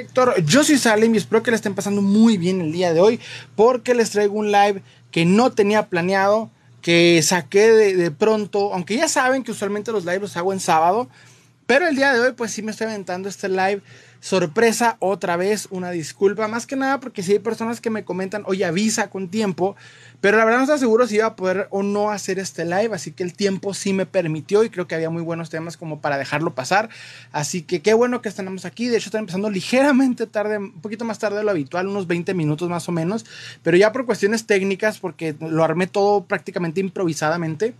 Héctor, yo soy Salem y espero que le estén pasando muy bien el día de hoy porque les traigo un live que no tenía planeado, que saqué de, pronto, aunque ya saben que usualmente los lives los hago en sábado, pero el día de hoy pues sí me estoy aventando este live sorpresa otra vez, una disculpa, más que nada porque si hay personas que me comentan, oye avisa con tiempo, pero la verdad no estoy seguro si iba a poder o no hacer este live, así que el tiempo sí me permitió y creo que había muy buenos temas como para dejarlo pasar. Así que qué bueno que tenemos aquí. De hecho, está empezando ligeramente tarde, un poquito más tarde de lo habitual, unos 20 minutos más o menos, pero ya por cuestiones técnicas, porque lo armé todo prácticamente improvisadamente.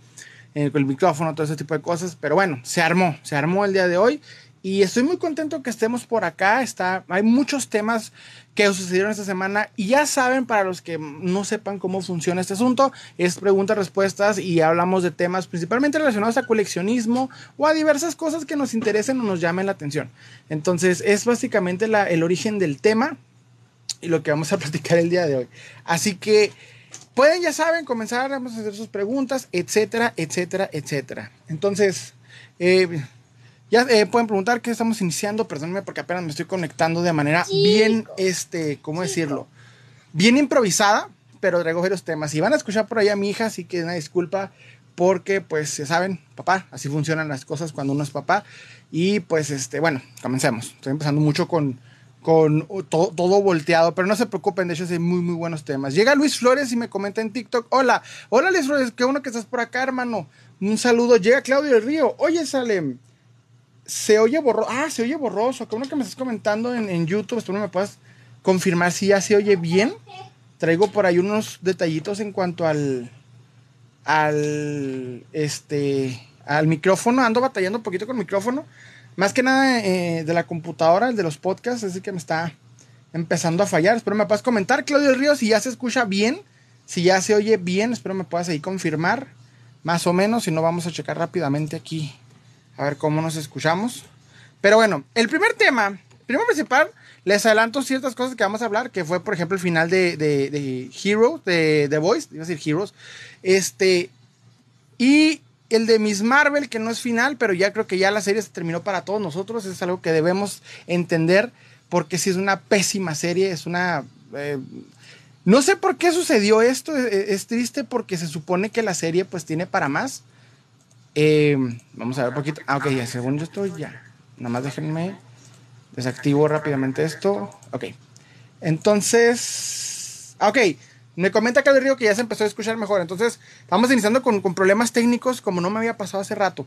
Con el micrófono, todo ese tipo de cosas. Pero bueno, se armó, se armó el día de hoy y estoy muy contento que estemos por acá. Está, hay muchos temas que sucedieron esta semana y ya saben, para los que no sepan cómo funciona este asunto, es preguntas, respuestas y hablamos de temas principalmente relacionados a coleccionismo o a diversas cosas que nos interesen o nos llamen la atención. Entonces, es básicamente el origen del tema y lo que vamos a platicar el día de hoy. Así que pueden, ya saben, comenzar a hacer sus preguntas, etcétera, etcétera, etcétera. Entonces, eh, ya eh, pueden preguntar qué estamos iniciando, perdónenme porque apenas me estoy conectando de manera bien, este, ¿cómo decirlo? Bien improvisada, pero traigo varios temas. Y van a escuchar por ahí a mi hija, así que una disculpa porque, pues, ya saben, papá, así funcionan las cosas cuando uno es papá. Y pues, este, bueno, comencemos. Estoy empezando mucho con, con todo, todo, volteado, pero no se preocupen, de hecho hay muy, muy buenos temas. Llega Luis Flores y me comenta en TikTok, hola, hola Luis Flores, qué bueno que estás por acá, hermano. Un saludo. Llega Claudio del Río, oye, Salem se oye borroso. Ah, se oye borroso. Como que me estás comentando en, YouTube, espero me puedas confirmar si ya se oye bien. Traigo por ahí unos detallitos en cuanto al. al. este. al micrófono. Ando batallando un poquito con el micrófono. Más que nada eh, de la computadora, el de los podcasts, así que me está empezando a fallar. Espero me puedas comentar, Claudio Ríos, si ya se escucha bien, si ya se oye bien, espero me puedas ahí confirmar, más o menos, si no vamos a checar rápidamente aquí a ver cómo nos escuchamos. Pero bueno, el primer tema, primero principal, les adelanto ciertas cosas que vamos a hablar, que fue, por ejemplo, el final de, de, de Heroes, de The Voice, iba a decir Heroes. Este, y el de Miss Marvel, que no es final, pero ya creo que ya la serie se terminó para todos nosotros. Es algo que debemos entender, porque si es una pésima serie, es una. Eh, no sé por qué sucedió esto, es, es, triste porque se supone que la serie pues tiene para más. Eh, vamos a ver un poquito. Ah, ok, ya, según yo estoy ya. Nada más déjenme. Desactivo rápidamente esto. Ok. Entonces. Ah, ok. Me comenta Carlos Río que ya se empezó a escuchar mejor. Entonces, vamos iniciando con, con, problemas técnicos, como no me había pasado hace rato.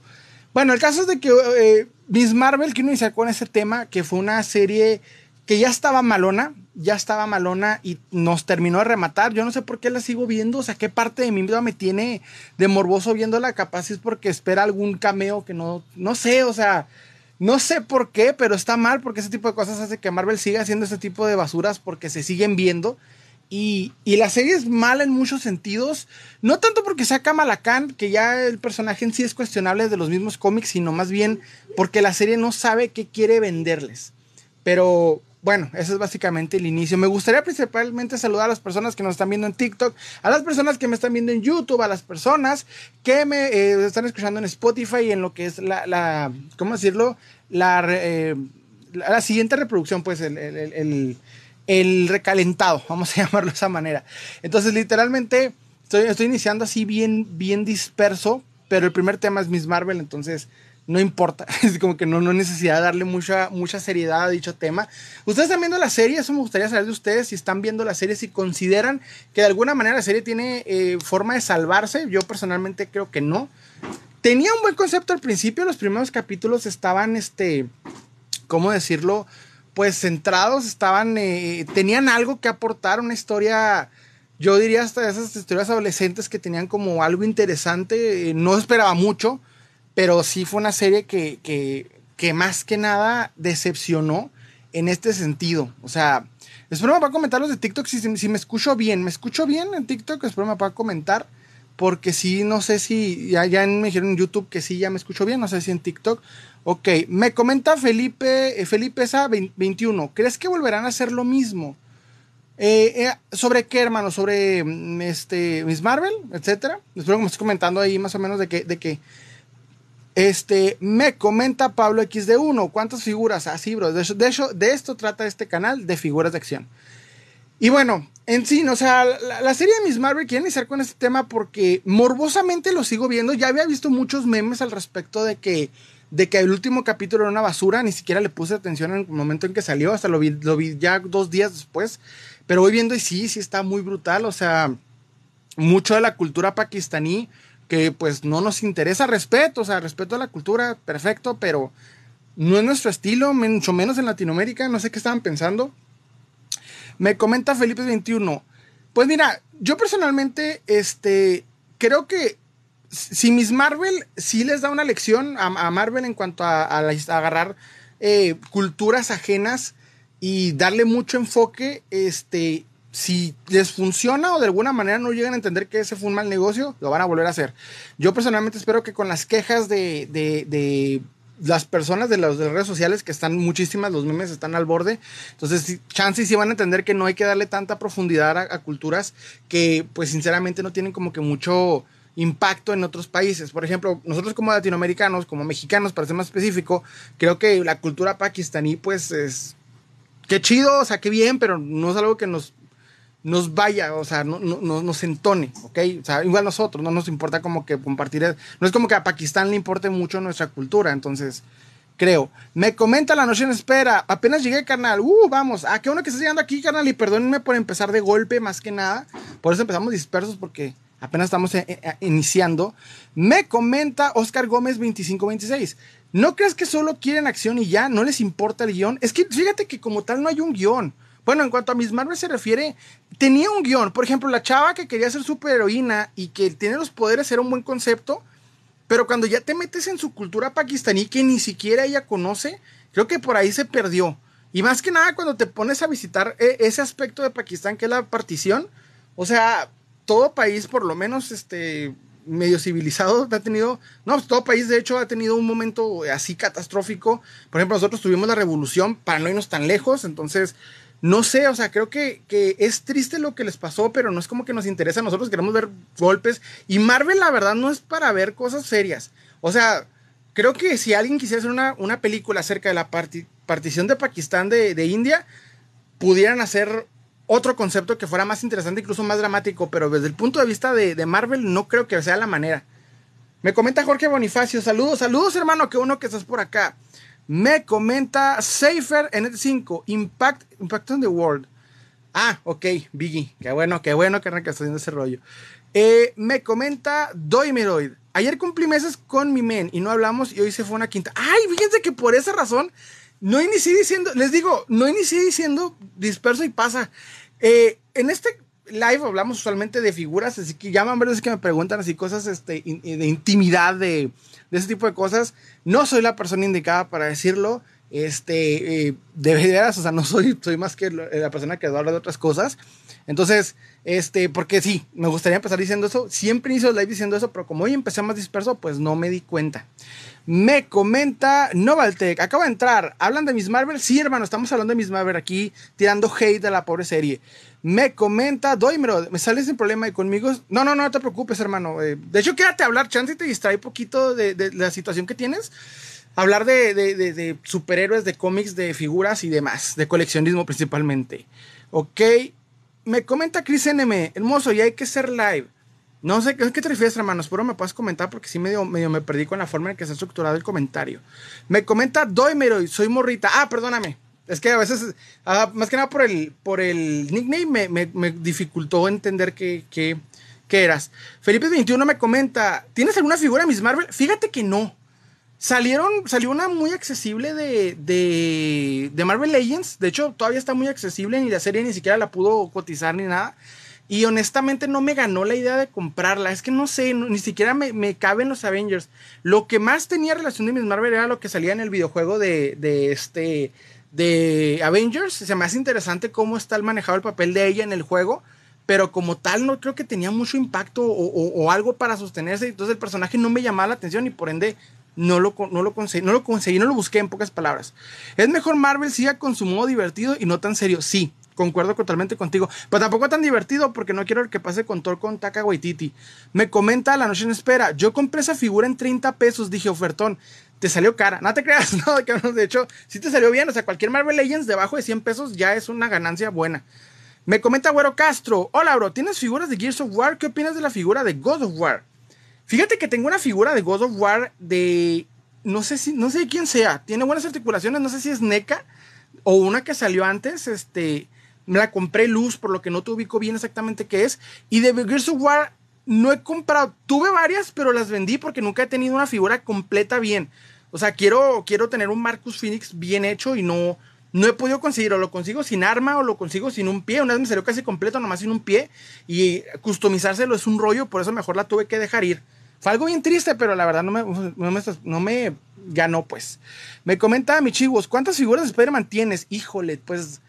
Bueno, el caso es de que eh, Miss Marvel, quiero iniciar con ese tema, que fue una serie que ya estaba malona ya estaba malona y nos terminó de rematar. Yo no sé por qué la sigo viendo, o sea, qué parte de mí misma me tiene de morboso viéndola, capaz es porque espera algún cameo que no, no sé, o sea, no sé por qué, pero está mal porque ese tipo de cosas hace que Marvel siga haciendo ese tipo de basuras porque se siguen viendo. Y, la serie es mala en muchos sentidos, no tanto porque saca Malacán, que ya el personaje en sí es cuestionable de los mismos cómics, sino más bien porque la serie no sabe qué quiere venderles. Pero bueno, ese es básicamente el inicio. Me gustaría principalmente saludar a las personas que nos están viendo en TikTok, a las personas que me están viendo en YouTube, a las personas que me eh, están escuchando en Spotify y en lo que es la, ¿cómo decirlo? La, eh, la, siguiente reproducción, pues el, recalentado, vamos a llamarlo de esa manera. Entonces, literalmente, estoy, estoy iniciando así bien, bien disperso, pero el primer tema es Miss Marvel, entonces no importa. Es como que no, no necesidad darle mucha, mucha seriedad a dicho tema. Ustedes están viendo la serie, eso me gustaría saber de ustedes, si están viendo la serie, si consideran que de alguna manera la serie tiene eh, forma de salvarse. Yo personalmente creo que no. Tenía un buen concepto al principio, los primeros capítulos estaban, este, ¿cómo decirlo? Pues centrados, estaban, eh, tenían algo que aportar, una historia yo diría hasta esas historias adolescentes que tenían como algo interesante, eh, no esperaba mucho, pero sí fue una serie que, que, que más que nada decepcionó en este sentido. O sea, espero me pueda comentar los de TikTok si, si, me escucho bien. ¿Me escucho bien en TikTok? Espero me pueda comentar. Porque sí, no sé si ya, ya me dijeron en YouTube que sí, ya me escucho bien. No sé si en TikTok. Ok, me comenta Felipe, eh, Felipe Sa 21. ¿Crees que volverán a hacer lo mismo? Eh, eh, ¿Sobre qué, hermano? ¿Sobre mm, este, Miss Marvel? Etcétera. Espero que me estés comentando ahí más o menos de que, de que Este, me comenta Pablo XD1, ¿cuántas figuras? Así, bro. De hecho, de hecho, de esto trata este canal, de figuras de acción. Y bueno, en sí, o sea, la, serie de Miss Marvel quiere iniciar con este tema porque morbosamente lo sigo viendo. Ya había visto muchos memes al respecto de que, de que el último capítulo era una basura. Ni siquiera le puse atención en el momento en que salió. Hasta lo vi, lo vi ya dos días después. Pero voy viendo y sí, sí está muy brutal. O sea, mucho de la cultura pakistaní que pues no nos interesa. Respeto, o sea, respeto a la cultura, perfecto, pero no es nuestro estilo, mucho menos en Latinoamérica. No sé qué estaban pensando. Me comenta Felipe 21. Pues mira, yo personalmente, este, creo que si Miss Marvel sí les da una lección a, Marvel en cuanto a, agarrar eh, culturas ajenas y darle mucho enfoque, este, si les funciona o de alguna manera no llegan a entender que ese fue un mal negocio, lo van a volver a hacer. Yo personalmente espero que con las quejas de, de las personas de las, redes sociales que están muchísimas, los memes están al borde. Entonces, chances sí van a entender que no hay que darle tanta profundidad a, culturas que, pues, sinceramente no tienen como que mucho impacto en otros países. Por ejemplo, nosotros como latinoamericanos, como mexicanos, para ser más específico, creo que la cultura pakistaní, pues, es. Qué chido, o sea, qué bien, pero no es algo que nos nos vaya, o sea, no, no, nos entone, ¿ok? O sea, igual nosotros, no nos importa como que compartir, no es como que a Pakistán le importe mucho nuestra cultura, entonces, creo. Me comenta la noche en espera, apenas llegué, carnal, uh, vamos, ah, qué bueno que estás llegando aquí, carnal, y perdónenme por empezar de golpe, más que nada, por eso empezamos dispersos, porque apenas estamos eh, eh, iniciando. Me comenta Oscar Gómez 2526. ¿No crees que solo quieren acción y ya? ¿No les importa el guion? Es que fíjate que como tal no hay un guion. Bueno, en cuanto a Miss Marvel se refiere, tenía un guion. Por ejemplo, la chava que quería ser superheroína y que tiene los poderes era un buen concepto. Pero cuando ya te metes en su cultura pakistaní que ni siquiera ella conoce, creo que por ahí se perdió. Y más que nada cuando te pones a visitar eh, ese aspecto de Pakistán que es la partición, o sea, todo país, por lo menos este medio civilizado, ha tenido, no, pues todo país de hecho ha tenido un momento así catastrófico. Por ejemplo, nosotros tuvimos la revolución para no irnos tan lejos, entonces no sé, o sea, creo que, es triste lo que les pasó, pero no es como que nos interesa. Nosotros queremos ver golpes. Y Marvel, la verdad, no es para ver cosas serias. O sea, creo que si alguien quisiera hacer una, película acerca de la partición de Pakistán de, India, pudieran hacer otro concepto que fuera más interesante, incluso más dramático. Pero desde el punto de vista de, de Marvel, no creo que sea la manera. Me comenta Jorge Bonifacio. Saludos, saludos, hermano. Qué bueno que estás por acá. Me comenta Safer NT5, Impact, Impact on the World. Ah, ok, Biggie. Qué bueno, qué bueno que está haciendo ese rollo. Eh, me comenta Doimeroid. Ayer cumplí meses con mi men y no hablamos y hoy se fue una quinta. Ay, fíjense que por esa razón no inicié diciendo, les digo, no inicié diciendo disperso y pasa. Eh, en este live hablamos usualmente de figuras, así que llaman veces que me preguntan así cosas este, de intimidad, de de ese tipo de cosas. No soy la persona indicada para decirlo. Este, eh, de veras, o sea, no soy, soy más que la persona que habla de otras cosas. Entonces, este, porque sí, me gustaría empezar diciendo eso. Siempre el live diciendo eso, pero como hoy empecé más disperso, pues no me di cuenta. Me comenta Novaltech, acaba de entrar. ¿Hablan de Miss Marvel? Sí, hermano, estamos hablando de Miss Marvel aquí, tirando hate de la pobre serie. Me comenta, Doimero, me sales sin problema y conmigo. No, no, no, te preocupes, hermano. Eh, de hecho, quédate a hablar, chance y te distrae poquito de, la situación que tienes. Hablar de, de, superhéroes, de cómics, de figuras y demás, de coleccionismo principalmente. Ok. Me comenta Chris NM, hermoso, y hay que ser live. No sé, ¿a qué te refieres, hermano? Espero me puedas comentar porque sí medio, medio me perdí con la forma en que se ha estructurado el comentario. Me comenta Doimero, soy morrita. Ah, perdóname. Es que a veces, ah, más que nada por el, por el nickname, me, dificultó entender qué, qué, eras. Felipe21 me comenta, ¿tienes alguna figura de Miss Marvel? Fíjate que no. Salieron, salió una muy accesible de, de, de Marvel Legends. De hecho, todavía está muy accesible, ni la serie ni siquiera la pudo cotizar ni nada. Y honestamente no me ganó la idea de comprarla. Es que no sé, ni siquiera me, me caben los Avengers. Lo que más tenía relación de Miss Marvel era lo que salía en el videojuego de, de este de Avengers. Se me hace interesante cómo está manejado el papel de ella en el juego, pero como tal no creo que tenía mucho impacto o, algo para sostenerse. Entonces el personaje no me llamaba la atención y por ende no lo, no lo, conseguí, no lo conseguí, no lo busqué en pocas palabras. Es mejor Marvel siga con su modo divertido y no tan serio. Sí, concuerdo totalmente contigo. Pero tampoco tan divertido porque no quiero que pase con Thor con Taka Waititi. Me comenta La Noche en Espera. Yo compré esa figura en 30 pesos. Dije, ofertón, te salió cara. No te creas, no, de hecho, sí te salió bien. O sea, cualquier Marvel Legends debajo de 100 pesos ya es una ganancia buena. Me comenta Güero Castro. Hola, bro, ¿tienes figuras de Gears of War? ¿Qué opinas de la figura de God of War? Fíjate que tengo una figura de God of War de. No sé si. No sé quién sea. Tiene buenas articulaciones. No sé si es NECA. O una que salió antes. Este. Me la compré luz, por lo que no te ubico bien exactamente qué es. Y de Gears of War no he comprado. Tuve varias, pero las vendí porque nunca he tenido una figura completa bien. O sea, quiero, quiero tener un Marcus Phoenix bien hecho y no, no he podido conseguirlo. Lo consigo sin arma o lo consigo sin un pie. Una vez me salió casi completo, nomás sin un pie. Y customizárselo es un rollo, por eso mejor la tuve que dejar ir. Fue algo bien triste, pero la verdad no me, no me, ganó, pues. Me comenta mi chivos, ¿cuántas figuras de Spider-Man tienes? Híjole, pues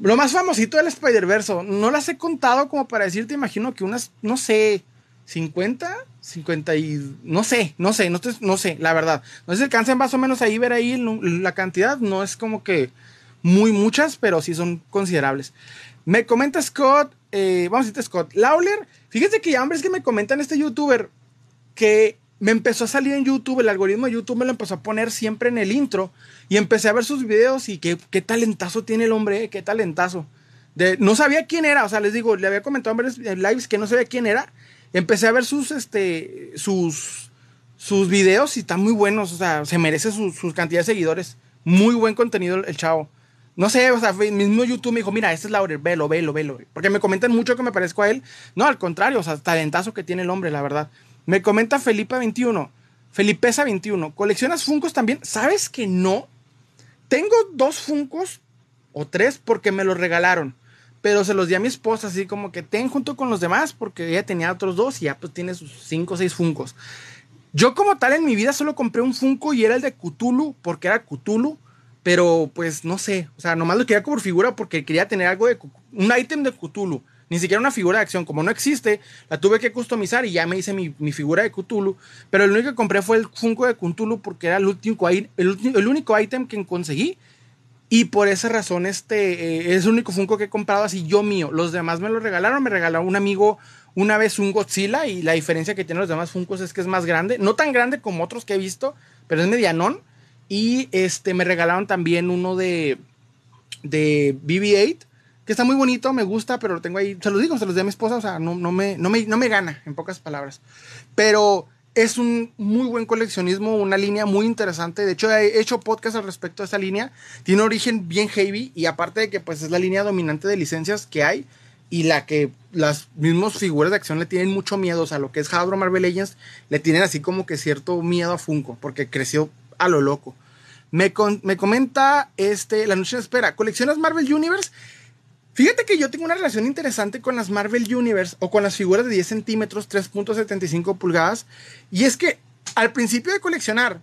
lo más famosito del Spider-Verse, no las he contado como para decirte, imagino que unas, no sé, 50, 50 y no sé, no sé, no, no sé, la verdad. No sé si alcancen más o menos ahí ver ahí la cantidad, no es como que muy muchas, pero sí son considerables. Me comenta Scott, eh, vamos a decirte Scott, Lawler, fíjate que ya hombres que me comentan este youtuber que me empezó a salir en YouTube, el algoritmo de YouTube me lo empezó a poner siempre en el intro y empecé a ver sus videos y qué, qué talentazo tiene el hombre, eh, qué talentazo. De, no sabía quién era, o sea, les digo, le había comentado en lives que no sabía quién era. Empecé a ver sus, este, sus, sus videos y están muy buenos, o sea, se merece sus su cantidad de seguidores. Muy buen contenido el, chavo. No sé, o sea, mismo YouTube me dijo, mira, este es Laurel, velo, velo, velo. Porque me comentan mucho que me parezco a él. No, al contrario, o sea, talentazo que tiene el hombre, la verdad. Me comenta Felipe21. Felipeza21. ¿Coleccionas Funcos también? ¿Sabes que no? Tengo dos Funcos o tres porque me los regalaron. Pero se los di a mi esposa, así como que ten junto con los demás, porque ella tenía otros dos y ya pues tiene sus cinco o seis Funcos. Yo, como tal, en mi vida solo compré un Funko y era el de Cthulhu, porque era Cthulhu. Pero pues no sé, o sea, nomás lo quería como figura porque quería tener algo de un ítem de Cthulhu ni siquiera una figura de acción. Como no existe, la tuve que customizar y ya me hice mi, figura de Cthulhu. Pero el único que compré fue el Funko de Cthulhu porque era el, último, el, el único ítem que conseguí. Y por esa razón, este eh, es el único Funko que he comprado así yo mío. Los demás me lo regalaron. Me regaló un amigo una vez un Godzilla. Y la diferencia que tienen los demás Funkos es que es más grande. No tan grande como otros que he visto, pero es medianón. Y este me regalaron también uno de, de BB-8 que está muy bonito, me gusta, pero lo tengo ahí, se los digo, se los di a mi esposa, o sea, no, no, me, no, me, no me gana, en pocas palabras. Pero es un muy buen coleccionismo, una línea muy interesante. De hecho, he hecho podcast al respecto de esa línea. Tiene un origen bien heavy y aparte de que pues es la línea dominante de licencias que hay y la que las mismas figuras de acción le tienen mucho miedo. O sea, lo que es Hasbro Marvel Legends le tienen así como que cierto miedo a Funko porque creció a lo loco. Me, me comenta este, la noche de espera, ¿coleccionas Marvel Universe? Fíjate que yo tengo una relación interesante con las Marvel Universe o con las figuras de 10 centímetros, 3.75 pulgadas. Y es que al principio de coleccionar,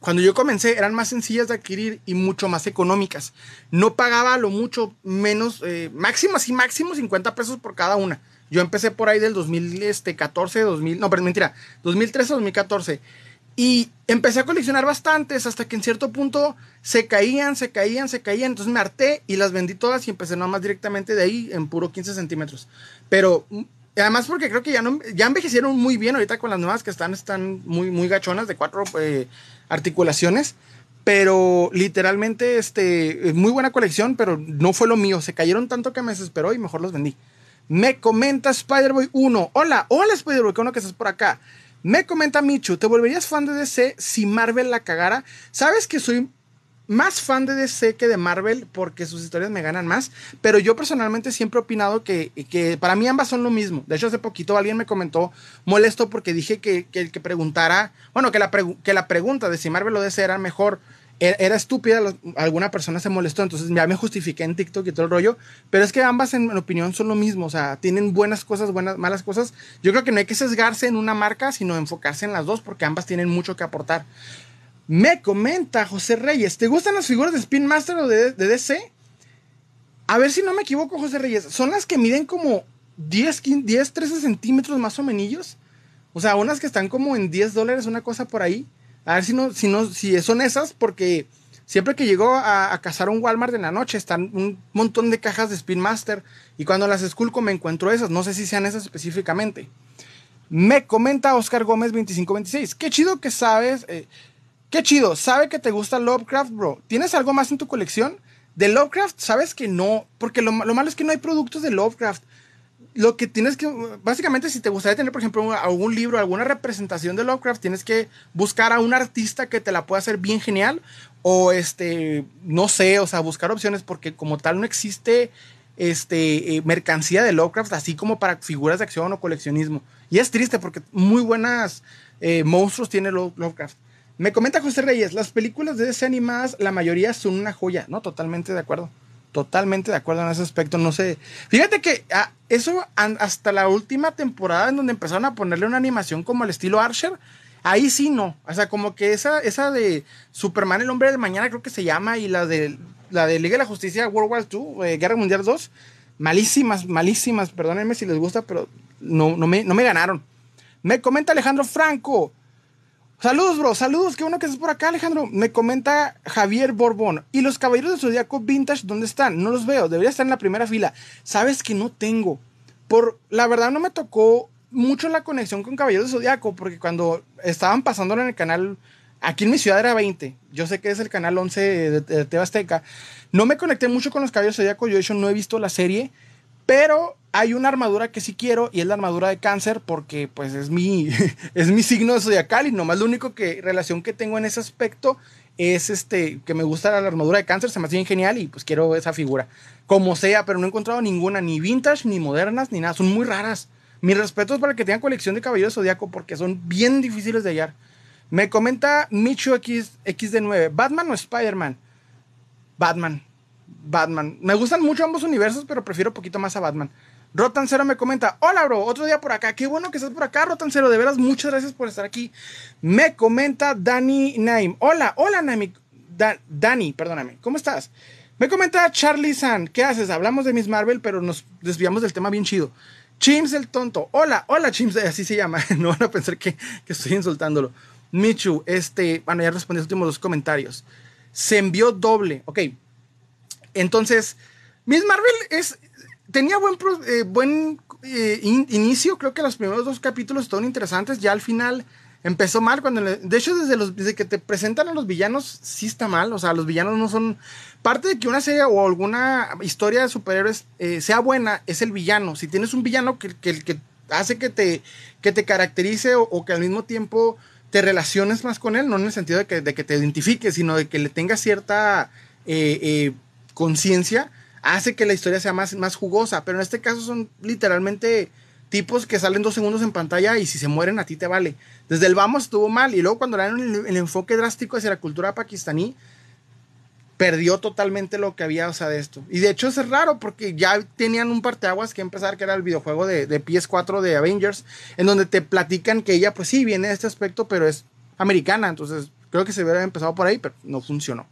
cuando yo comencé, eran más sencillas de adquirir y mucho más económicas. No pagaba lo mucho menos, eh, máximo, así máximo 50 pesos por cada una. Yo empecé por ahí del 2014, 2000, no, pero mentira, 2013 2014. Y empecé a coleccionar bastantes hasta que en cierto punto se caían, se caían, se caían. Entonces me harté y las vendí todas y empecé nada más directamente de ahí en puro 15 centímetros. Pero mm, además porque creo que ya, no, ya envejecieron muy bien ahorita con las nuevas que están, están muy, muy gachonas de cuatro eh, articulaciones. Pero literalmente, este, muy buena colección, pero no fue lo mío. Se cayeron tanto que me desesperó y mejor los vendí. Me comenta Spider-Boy 1. Hola, hola Spider-Boy, qué bueno que estás por acá. Me comenta Michu, ¿te volverías fan de DC si Marvel la cagara? ¿Sabes que soy más fan de DC que de Marvel porque sus historias me ganan más? Pero yo personalmente siempre he opinado que, que para mí ambas son lo mismo. De hecho, hace poquito alguien me comentó molesto porque dije que, el que preguntara, bueno, que la, que la pregunta de si Marvel o DC era mejor era, estúpida, alguna persona se molestó, entonces ya me justifiqué en TikTok y todo el rollo, pero es que ambas en mi opinión son lo mismo, o sea, tienen buenas cosas, buenas, malas cosas. Yo creo que no hay que sesgarse en una marca, sino enfocarse en las dos porque ambas tienen mucho que aportar. Me comenta José Reyes, ¿te gustan las figuras de Spin Master o de, de DC? A ver si no me equivoco, José Reyes, son las que miden como 10, 10 13 centímetros más o menos. O sea, unas que están como en 10 dólares, una cosa por ahí. A ver si no, si no, si son esas, porque Siempre que llego a, cazar un Walmart en la noche, están un montón de cajas de Spin Master. Y cuando las esculco me encuentro esas. No sé si sean esas específicamente. Me comenta Oscar Gómez 2526. Qué chido que sabes. Eh, qué chido. Sabe que te gusta Lovecraft, bro. ¿Tienes algo más en tu colección? De Lovecraft, sabes que no. Porque lo, lo malo es que no hay productos de Lovecraft lo que tienes que, básicamente, si te gustaría tener, por ejemplo, algún libro, alguna representación de Lovecraft, tienes que buscar a un artista que te la pueda hacer bien genial, o este, no sé, o sea, buscar opciones, porque como tal no existe este, eh, mercancía de Lovecraft, así como para figuras de acción o coleccionismo. Y es triste porque muy buenas eh, monstruos tiene Lovecraft. Me comenta José Reyes, las películas de ese animadas, la mayoría son una joya, ¿no? Totalmente de acuerdo totalmente de acuerdo en ese aspecto. No sé. Fíjate que ah, eso hasta la última temporada en donde empezaron a ponerle una animación como el estilo Archer, ahí sí no. O sea, como que esa, esa de Superman, el hombre de mañana, creo que se llama, y la de la de Liga de la Justicia, World War II, eh, Guerra Mundial 2, malísimas, malísimas. Perdónenme si les gusta, pero no, no, me, no me ganaron. Me comenta Alejandro Franco. Saludos, bro. Saludos. Qué bueno que estás por acá, Alejandro. Me comenta Javier Borbón. ¿Y los caballeros de Zodíaco Vintage dónde están? No los veo. Debería estar en la primera fila. Sabes que no tengo. Por la verdad, no me tocó mucho la conexión con Caballeros de Zodíaco. Porque cuando estaban pasándolo en el canal. Aquí en mi ciudad era 20. Yo sé que es el canal 11 de, de Tebasteca. No me conecté mucho con los Caballeros de Zodíaco. Yo, de hecho, no he visto la serie. Pero hay una armadura que sí quiero y es la armadura de cáncer porque pues es mi, es mi signo de zodiacal y nomás lo único que relación que tengo en ese aspecto es este que me gusta la armadura de cáncer, se me hace bien genial y pues quiero esa figura. Como sea, pero no he encontrado ninguna, ni vintage, ni modernas, ni nada, son muy raras. Mis respetos para que tengan colección de caballeros zodiaco porque son bien difíciles de hallar. Me comenta Micho X, XD9, ¿Batman o Spider-Man? Batman. Batman. Me gustan mucho ambos universos, pero prefiero poquito más a Batman. Rotancero me comenta, hola bro, otro día por acá, qué bueno que estás por acá, Rotancero, de veras, muchas gracias por estar aquí. Me comenta Dani Naim, hola, hola Naim, Dani, perdóname, ¿cómo estás? Me comenta Charlie San, ¿qué haces? Hablamos de Miss Marvel, pero nos desviamos del tema bien chido. Chims el tonto, hola, hola Chims, así se llama, no van a pensar que, que estoy insultándolo. Michu, este, bueno, ya respondí los últimos dos comentarios. Se envió doble, ok. Entonces, Miss Marvel es, tenía buen, eh, buen eh, inicio, creo que los primeros dos capítulos estaban interesantes, ya al final empezó mal, cuando de hecho desde, los, desde que te presentan a los villanos sí está mal, o sea, los villanos no son, parte de que una serie o alguna historia de superhéroes eh, sea buena, es el villano, si tienes un villano que, que, hace que te, que te caracterice o, que al mismo tiempo te relaciones más con él, no en el sentido de que, de que te identifiques, sino de que le tengas cierta conciencia, hace que la historia sea más, más jugosa. Pero en este caso son literalmente tipos que salen dos segundos en pantalla y si se mueren a ti te vale. Desde el vamos estuvo mal y luego cuando le dieron el, enfoque drástico hacia la cultura pakistaní, perdió totalmente lo que había, de esto. Y de hecho es raro porque ya tenían un parteaguas que empezar, que era el videojuego de, de PS4 de Avengers, en donde te platican que ella, pues sí, viene de este aspecto, pero es americana. Entonces creo que se hubiera empezado por ahí, pero no funcionó.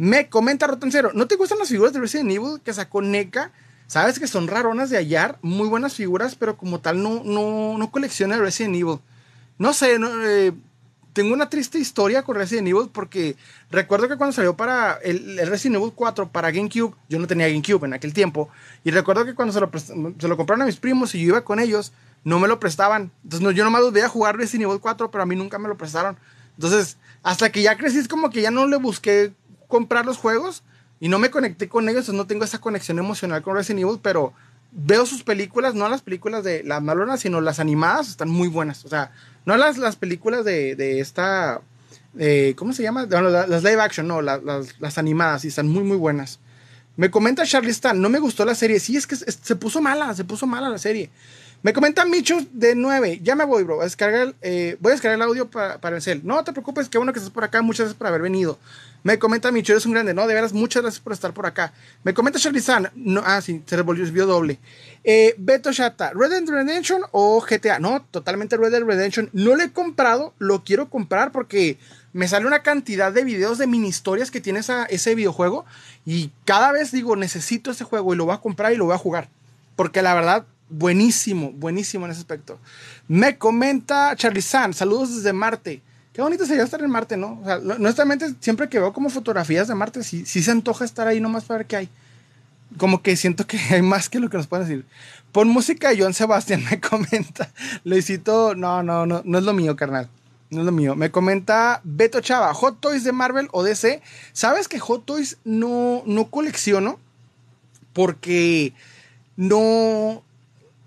Me comenta Rotancero, ¿no te gustan las figuras de Resident Evil que sacó NECA? Sabes que son raronas de hallar, muy buenas figuras, pero como tal no, no, no colecciona Resident Evil. No sé, eh, tengo una triste historia con Resident Evil porque recuerdo que cuando salió para el, Resident Evil 4 para GameCube, yo no tenía GameCube en aquel tiempo, y recuerdo que cuando se lo, se lo compraron a mis primos y yo iba con ellos, no me lo prestaban. Entonces no, yo nomás veía jugar Resident Evil 4, pero a mí nunca me lo prestaron. Entonces, hasta que ya crecí es como que ya no le busqué comprar los juegos y no me conecté con ellos, no tengo esa conexión emocional con Resident Evil, pero veo sus películas, no las películas de las malonas, sino las animadas, están muy buenas. O sea, no las, las películas de, de esta, ¿cómo se llama? las, live action, no, las, las, animadas, y están muy, muy buenas. Me comenta Charlie Stan, no me gustó la serie. Sí, es que se puso mala, se puso mala la serie. Me comenta Micho de 9. Ya me voy, bro. A eh, voy a descargar el audio para, para el cel. No te preocupes, qué bueno que estás por acá. Muchas gracias por haber venido. Me comenta Micho, eres un grande. No, de veras, muchas gracias por estar por acá. Me comenta Charlie San. No, ah, sí, se revolvió doble. Eh, Beto Shata, ¿Red Dead Redemption o GTA? No, totalmente Red Dead Redemption. No lo he comprado, lo quiero comprar porque me sale una cantidad de videos de mini historias que tiene ese videojuego. Y cada vez digo, necesito ese juego y lo voy a comprar y lo voy a jugar. Porque la verdad, buenísimo, buenísimo en ese aspecto. Me comenta Charlie San, saludos desde Marte. Qué bonito sería estar en Marte, ¿no? O sea, honestamente, siempre que veo como fotografías de Marte, sí, se antoja estar ahí nomás para ver qué hay. Como que siento que hay más que lo que nos pueden decir. Pon música de John Sebastián, me comenta. Luisito, no, no, no, no es lo mío, carnal. No es lo mío. Me comenta Beto Chava, Hot Toys de Marvel o DC. ¿Sabes que Hot Toys no, no colecciono? Porque no,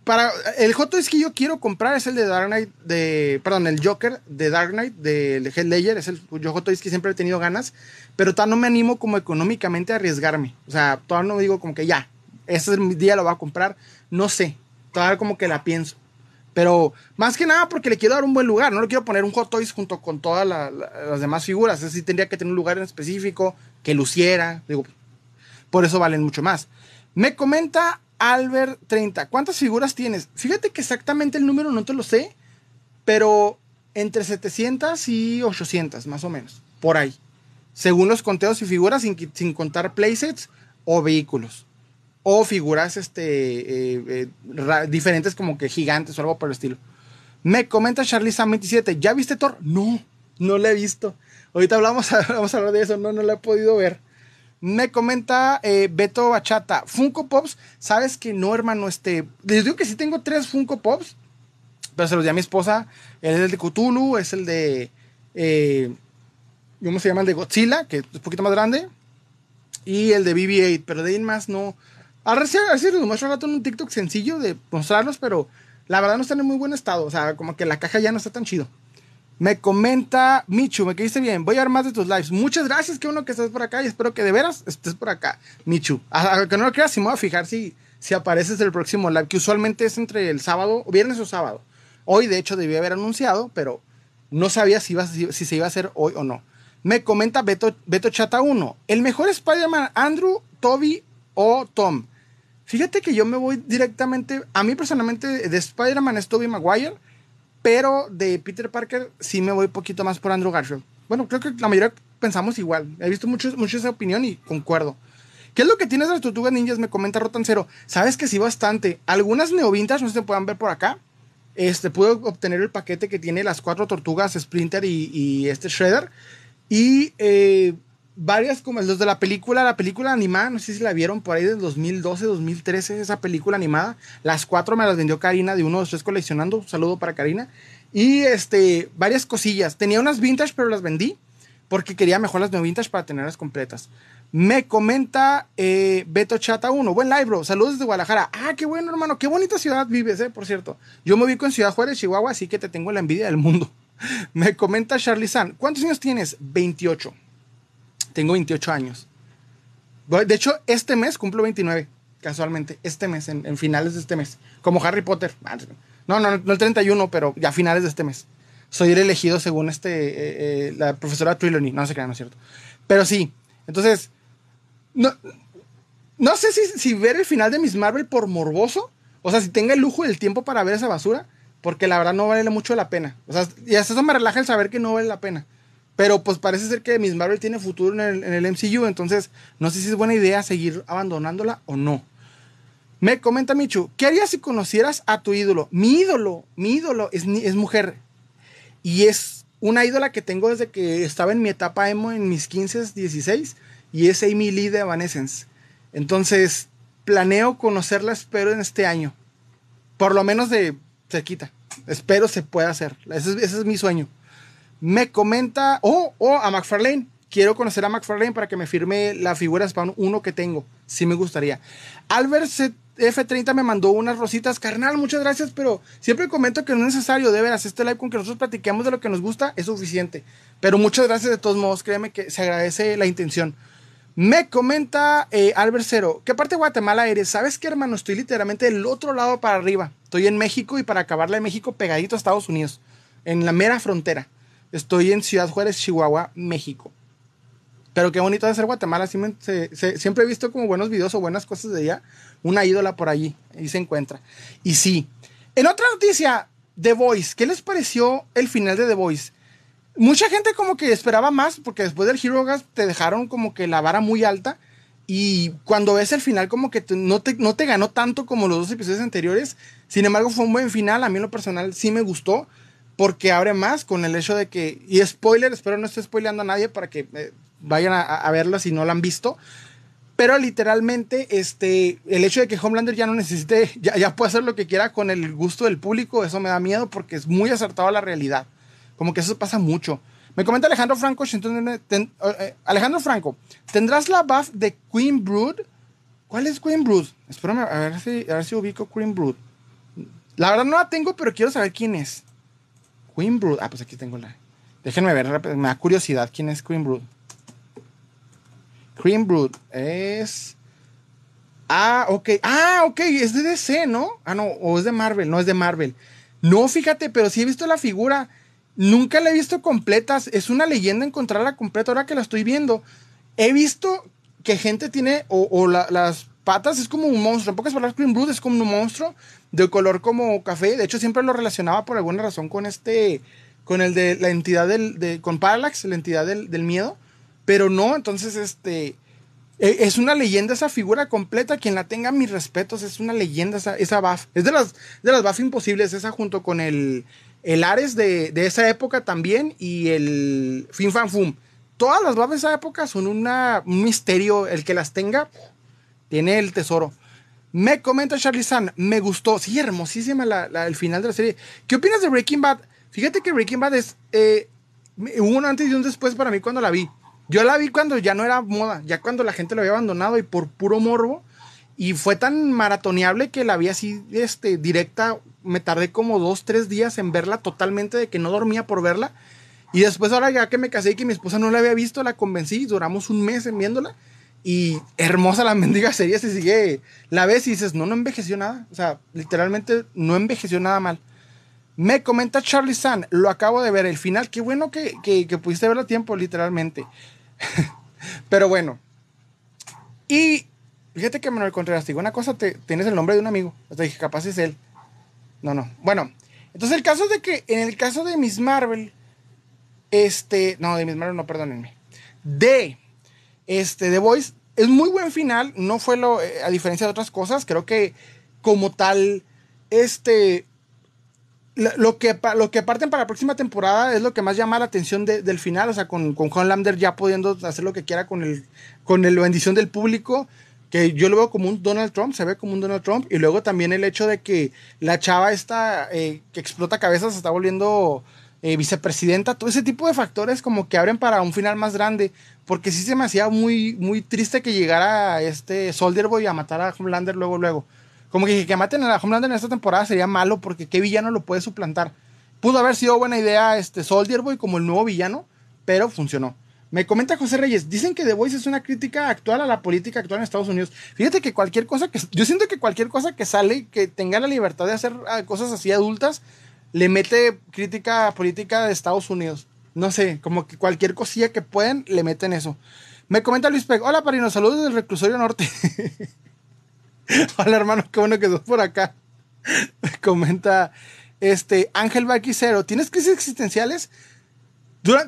para el Hot Toys que yo quiero comprar es el de Dark Knight de perdón el Joker de Dark Knight de, Ledger es el yo Hot Toys que siempre he tenido ganas pero todavía no me animo como económicamente a arriesgarme. O sea todavía no digo como que ya ese es día lo voy a comprar no sé todavía como que la pienso. Pero más que nada porque le quiero dar un buen lugar no le quiero poner un Hot junto con todas las demás figuras es tendría que tener un lugar en específico que luciera digo por eso valen mucho más. Me comenta Albert 30. ¿Cuántas figuras tienes? Fíjate que exactamente el número no te lo sé, pero entre 700 y 800, más o menos, por ahí. Según los conteos y figuras, sin, contar playsets o vehículos. O figuras este, eh, eh, diferentes como que gigantes o algo por el estilo. Me comenta Charlie Sam 27. ¿Ya viste Thor? No, no la he visto. Ahorita hablamos, vamos a hablar de eso. No, no la he podido ver. Me comenta eh, Beto Bachata, Funko Pops, sabes que no, hermano, este, les digo que sí tengo tres Funko Pops, pero se los di a mi esposa, es el de Cthulhu, es el de, eh, ¿cómo se llama? El de Godzilla, que es un poquito más grande, y el de BB-8, pero de ahí más no. A ver si les muestro rato en un TikTok sencillo de mostrarlos, pero la verdad no están en muy buen estado, o sea, como que la caja ya no está tan chido. Me comenta Michu, me quediste bien. Voy a ver más de tus lives. Muchas gracias, que uno que estés por acá y espero que de veras estés por acá, Michu. A, que no lo creas, si me voy a fijar si, si apareces el próximo live, que usualmente es entre el sábado, viernes o sábado. Hoy, de hecho, debía haber anunciado, pero no sabía si, iba, si, se iba a hacer hoy o no. Me comenta Beto, Beto Chata 1. El mejor Spider-Man, Andrew, Toby o Tom. Fíjate que yo me voy directamente. A mí personalmente, de Spider-Man es Toby Maguire pero de Peter Parker sí me voy poquito más por Andrew Garfield. Bueno, creo que la mayoría pensamos igual. He visto mucho, mucho esa opinión y concuerdo. ¿Qué es lo que tienes de las tortugas ninjas? Me comenta Rotancero. Sabes que sí, bastante. Algunas neovintas, no se puedan ver por acá. Este, pude obtener el paquete que tiene las cuatro tortugas, Splinter y, y este Shredder. Y eh, varias como los de la película, la película animada, no sé si la vieron por ahí del 2012, 2013, esa película animada. Las cuatro me las vendió Karina de uno de tres coleccionando. saludo para Karina. Y este, varias cosillas. Tenía unas vintage, pero las vendí porque quería mejor las no vintage para tenerlas completas. Me comenta eh, Beto Chata 1. Buen live, bro. Saludos desde Guadalajara. Ah, qué bueno, hermano. Qué bonita ciudad vives, eh, por cierto. Yo me ubico en Ciudad Juárez, Chihuahua, así que te tengo la envidia del mundo. me comenta Charlie San. ¿Cuántos años tienes? 28. Tengo 28 años. De hecho, este mes cumplo 29, casualmente. Este mes, en, finales de este mes. Como Harry Potter. Ah, no, no, no el 31, pero ya finales de este mes. Soy el elegido según este, eh, eh, la profesora Trelawney. No se crean, no es cierto. Pero sí. Entonces, no, no sé si, ver el final de Miss Marvel por morboso. O sea, si tenga el lujo del tiempo para ver esa basura. Porque la verdad no vale mucho la pena. O sea, y hasta eso me relaja el saber que no vale la pena. Pero pues parece ser que Miss Marvel tiene futuro en el, MCU, entonces no sé si es buena idea seguir abandonándola o no. Me comenta Michu, ¿qué harías si conocieras a tu ídolo? Mi ídolo, mi ídolo es, mujer. Y es una ídola que tengo desde que estaba en mi etapa emo en mis 15, 16. Y es Amy Lee de Evanescence. Entonces, planeo conocerla, espero en este año. Por lo menos de cerquita. Espero se pueda hacer. ese es mi sueño me comenta, o oh, oh, a McFarlane, quiero conocer a McFarlane para que me firme la figura Spawn 1 que tengo. Sí me gustaría. Albert F30 me mandó unas rositas. Carnal, muchas gracias, pero siempre comento que no es necesario. De veras, este live con que nosotros platiquemos de lo que nos gusta es suficiente. Pero muchas gracias de todos modos. Créeme que se agradece la intención. Me comenta eh, Albert Cero, ¿qué parte de Guatemala eres? ¿Sabes qué, hermano? Estoy literalmente del otro lado para arriba. Estoy en México y para acabarla de México pegadito a Estados Unidos. En la mera frontera. Estoy en Ciudad Juárez, Chihuahua, México. Pero qué bonito de ser Guatemala. siempre he visto como buenos videos o buenas cosas de allá. Una ídola por allí. Ahí se encuentra. Y sí. En otra noticia, The Voice. ¿Qué les pareció el final de The Voice? Mucha gente como que esperaba más porque después del Hero Gas te dejaron como que la vara muy alta. Y cuando ves el final como que no, te, no te ganó tanto como los dos episodios anteriores. Sin embargo fue un buen final. A mí en lo personal sí me gustó porque abre más con el hecho de que, y spoiler, espero no esté spoileando a nadie para que eh, vayan a, a verlo si no lo han visto, pero literalmente, este, el hecho de que Homelander ya no necesite, ya, ya puede hacer lo que quiera con el gusto del público, eso me da miedo porque es muy acertado a la realidad. Como que eso pasa mucho. Me comenta Alejandro Franco, entonces, eh, Alejandro Franco, ¿tendrás la buff de Queen Brood? ¿Cuál es Queen Brood? Espérame, a ver si, a ver si ubico Queen Brood. La verdad no la tengo, pero quiero saber quién es. Queen Brood. Ah, pues aquí tengo la. Déjenme ver, me da curiosidad quién es Queen Brood. Cream Brood es. Ah, ok. Ah, ok. Es de DC, ¿no? Ah, no. O es de Marvel. No es de Marvel. No, fíjate, pero sí he visto la figura. Nunca la he visto completa. Es una leyenda encontrarla completa ahora que la estoy viendo. He visto que gente tiene. O, las patas es como un monstruo. En pocas palabras, Cream Brood es como un monstruo de color como café. De hecho, siempre lo relacionaba por alguna razón con este. Con el de la entidad del. De, con Parallax, la entidad del, miedo. Pero no, entonces, este, e, es una leyenda esa figura completa. Quien la tenga, mis respetos, es una leyenda esa, esa buff. Es de las, de las imposibles, esa junto con el, el Ares de, esa época también y el Fin Fan Fum. Todas las buffs de esa época son una, un misterio. El que las tenga, tiene el tesoro. Me comenta Charlie San, me gustó. Sí, hermosísima la, el final de la serie. ¿Qué opinas de Breaking Bad? Fíjate que Breaking Bad es. Eh, un antes y un después para mí cuando la vi. Yo la vi cuando ya no era moda, ya cuando la gente lo había abandonado y por puro morbo. Y fue tan maratoneable que la vi así, este, directa. Me tardé como dos, tres días en verla totalmente, de que no dormía por verla. Y después, ahora ya que me casé y que mi esposa no la había visto, la convencí. Duramos un mes en viéndola. Y hermosa la mendiga serie se sigue. La ves y dices, no, no envejeció nada. O sea, literalmente no envejeció nada mal. Me comenta Charlie San, lo acabo de ver, el final, qué bueno que, que, que pudiste verlo a tiempo, literalmente. Pero bueno. Y fíjate que Manuel Contreras, digo una cosa, te, tienes el nombre de un amigo. O dije, capaz es él. No, no. Bueno, entonces el caso es de que en el caso de Miss Marvel, este, no, de Miss Marvel, no, perdónenme. De, este, The Voice, es muy buen final. No fue lo, eh, a diferencia de otras cosas, creo que como tal, este, lo que, lo que parten para la próxima temporada es lo que más llama la atención del final, o sea, con, con Lander ya pudiendo hacer lo que quiera con, el, con la bendición del público, que yo lo veo como un Donald Trump, se ve como un Donald Trump, y luego también el hecho de que la chava esta eh, que explota cabezas se está volviendo eh, vicepresidenta, todo ese tipo de factores como que abren para un final más grande, porque sí se me hacía muy, muy triste que llegara este Soldier Boy a matar a Homelander luego, luego. Como que que maten a la Homelander en esta temporada sería malo porque qué villano lo puede suplantar. Pudo haber sido buena idea este Soldier Boy como el nuevo villano, pero funcionó. Me comenta José Reyes, dicen que The Voice es una crítica actual a la política actual en Estados Unidos. Fíjate que cualquier cosa que yo siento que cualquier cosa que sale que tenga la libertad de hacer ah, cosas así adultas le mete crítica política de Estados Unidos. No sé, como que cualquier cosilla que pueden le meten eso. Me comenta Luis Peg, hola Parino, saludos del reclusorio norte. Hola hermano, qué bueno que estás por acá. Comenta este Ángel Baquicero, ¿tienes crisis existenciales?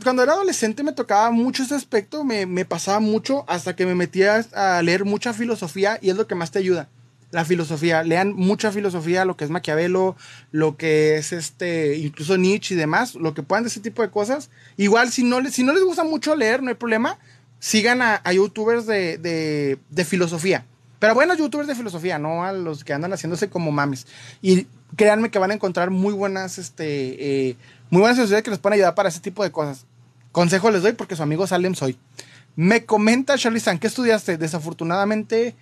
Cuando era adolescente me tocaba mucho ese aspecto, me, me pasaba mucho hasta que me metía a leer mucha filosofía y es lo que más te ayuda. La filosofía, lean mucha filosofía, lo que es Maquiavelo, lo que es este, incluso Nietzsche y demás, lo que puedan de ese tipo de cosas. Igual, si no, si no les gusta mucho leer, no hay problema, sigan a, youtubers de, de, filosofía pero buenos youtubers de filosofía, no a los que andan haciéndose como mames. Y créanme que van a encontrar muy buenas, este, eh, muy buenas filosofías que les pueden ayudar para ese tipo de cosas. Consejo les doy porque su amigo Salem soy. Me comenta Charlie San, ¿qué estudiaste? Desafortunadamente,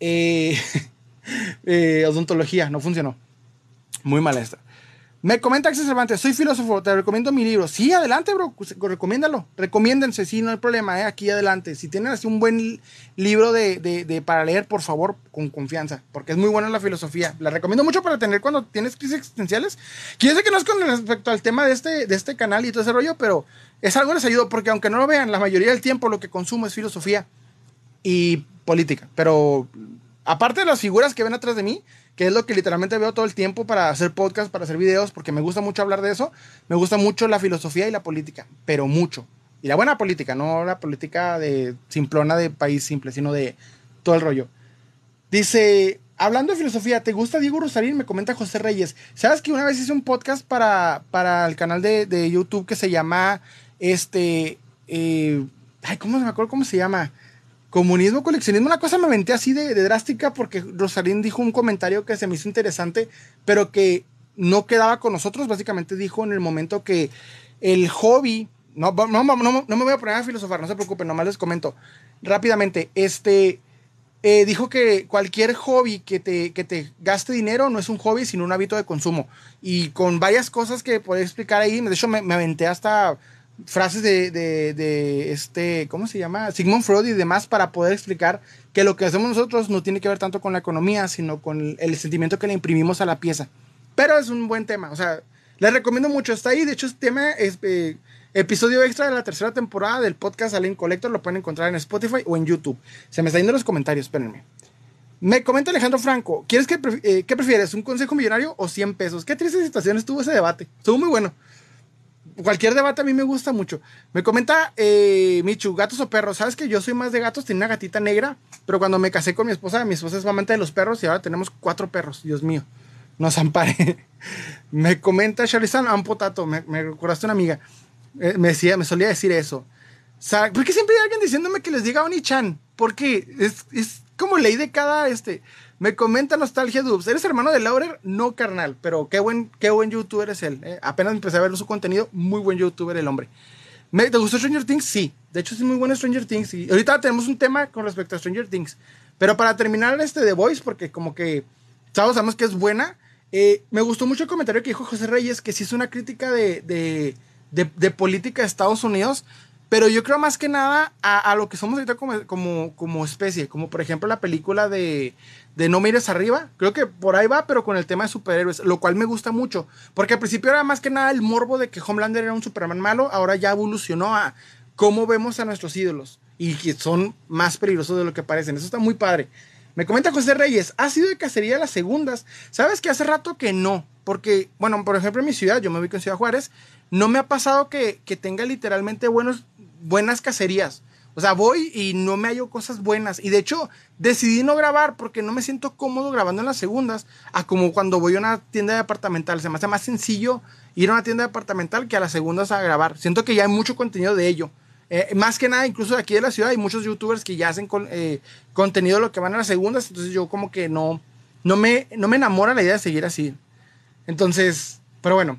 eh, eh, odontología, no funcionó. Muy maestra. Me comenta Axel Cervantes, soy filósofo, te recomiendo mi libro. Sí, adelante, bro, pues, recomiéndalo. Recomiéndense, sí, no hay problema, ¿eh? aquí adelante. Si tienen así un buen libro de, de, para leer, por favor, con confianza, porque es muy buena la filosofía. La recomiendo mucho para tener cuando tienes crisis existenciales. Quiero que no es con respecto al tema de este, de este canal y todo ese rollo, pero es algo que les ayuda, porque aunque no lo vean, la mayoría del tiempo lo que consumo es filosofía y política. Pero aparte de las figuras que ven atrás de mí, que es lo que literalmente veo todo el tiempo para hacer podcast, para hacer videos, porque me gusta mucho hablar de eso. Me gusta mucho la filosofía y la política, pero mucho. Y la buena política, no la política de simplona de país simple, sino de todo el rollo. Dice hablando de filosofía, ¿te gusta Diego Rosarín? Me comenta José Reyes. ¿Sabes que una vez hice un podcast para, para el canal de, YouTube que se llama, este, eh, ay, ¿cómo me acuerdo cómo se llama? Comunismo, coleccionismo, una cosa me aventé así de, de drástica porque Rosarín dijo un comentario que se me hizo interesante, pero que no quedaba con nosotros. Básicamente dijo en el momento que el hobby, no, no, no, no, me voy a poner a filosofar, no se preocupen, nomás les comento rápidamente, este, eh, dijo que cualquier hobby que te, que te gaste dinero no es un hobby, sino un hábito de consumo. Y con varias cosas que puede explicar ahí, de hecho me, me aventé hasta frases de, este, ¿cómo se llama? Sigmund Freud y demás para poder explicar que lo que hacemos nosotros no tiene que ver tanto con la economía, sino con el, sentimiento que le imprimimos a la pieza. Pero es un buen tema, o sea, les recomiendo mucho, está ahí, de hecho este tema es eh, episodio extra de la tercera temporada del podcast Alien Collector, lo pueden encontrar en Spotify o en YouTube. Se me está yendo los comentarios, espérenme. Me comenta Alejandro Franco, ¿quieres que, eh, ¿qué prefieres, un consejo millonario o 100 pesos? Qué triste situación estuvo ese debate, estuvo muy bueno cualquier debate a mí me gusta mucho. Me comenta eh, Michu, gatos o perros. Sabes que yo soy más de gatos, tenía una gatita negra, pero cuando me casé con mi esposa, mi esposa es amante de los perros y ahora tenemos cuatro perros. Dios mío, nos ampare. me comenta Charizan Ampotato, me, me recordaste una amiga. Eh, me decía, me solía decir eso. ¿Por qué siempre hay alguien diciéndome que les diga Oni-chan? Porque es, es como ley de cada este. Me comenta Nostalgia Dubs. ¿Eres hermano de Laurer? No, carnal. Pero qué buen, qué buen youtuber es él. Eh. Apenas empecé a ver su contenido. Muy buen youtuber el hombre. ¿Me, ¿Te gustó Stranger Things? Sí. De hecho, es muy bueno Stranger Things. Y ahorita tenemos un tema con respecto a Stranger Things. Pero para terminar este The Voice, porque como que todos sabemos que es buena. Eh, me gustó mucho el comentario que dijo José Reyes, que sí es una crítica de, de, de política de Estados Unidos. Pero yo creo más que nada a, lo que somos ahorita como, como, como, especie, como por ejemplo la película de, de No mires arriba, creo que por ahí va, pero con el tema de superhéroes, lo cual me gusta mucho, porque al principio era más que nada el morbo de que Homelander era un Superman malo, ahora ya evolucionó a cómo vemos a nuestros ídolos y que son más peligrosos de lo que parecen, eso está muy padre. Me comenta José Reyes, ¿ha sido de cacería las segundas? ¿Sabes que hace rato que no? Porque, bueno, por ejemplo en mi ciudad, yo me ubico en Ciudad Juárez, no me ha pasado que, que tenga literalmente buenos buenas cacerías. O sea, voy y no me hallo cosas buenas. Y de hecho, decidí no grabar porque no me siento cómodo grabando en las segundas. A como cuando voy a una tienda departamental. Se me hace más sencillo ir a una tienda departamental que a las segundas a grabar. Siento que ya hay mucho contenido de ello. Eh, más que nada, incluso aquí de la ciudad hay muchos youtubers que ya hacen eh, contenido de lo que van a las segundas. Entonces yo como que no, no, me, no me enamora la idea de seguir así. Entonces, pero bueno.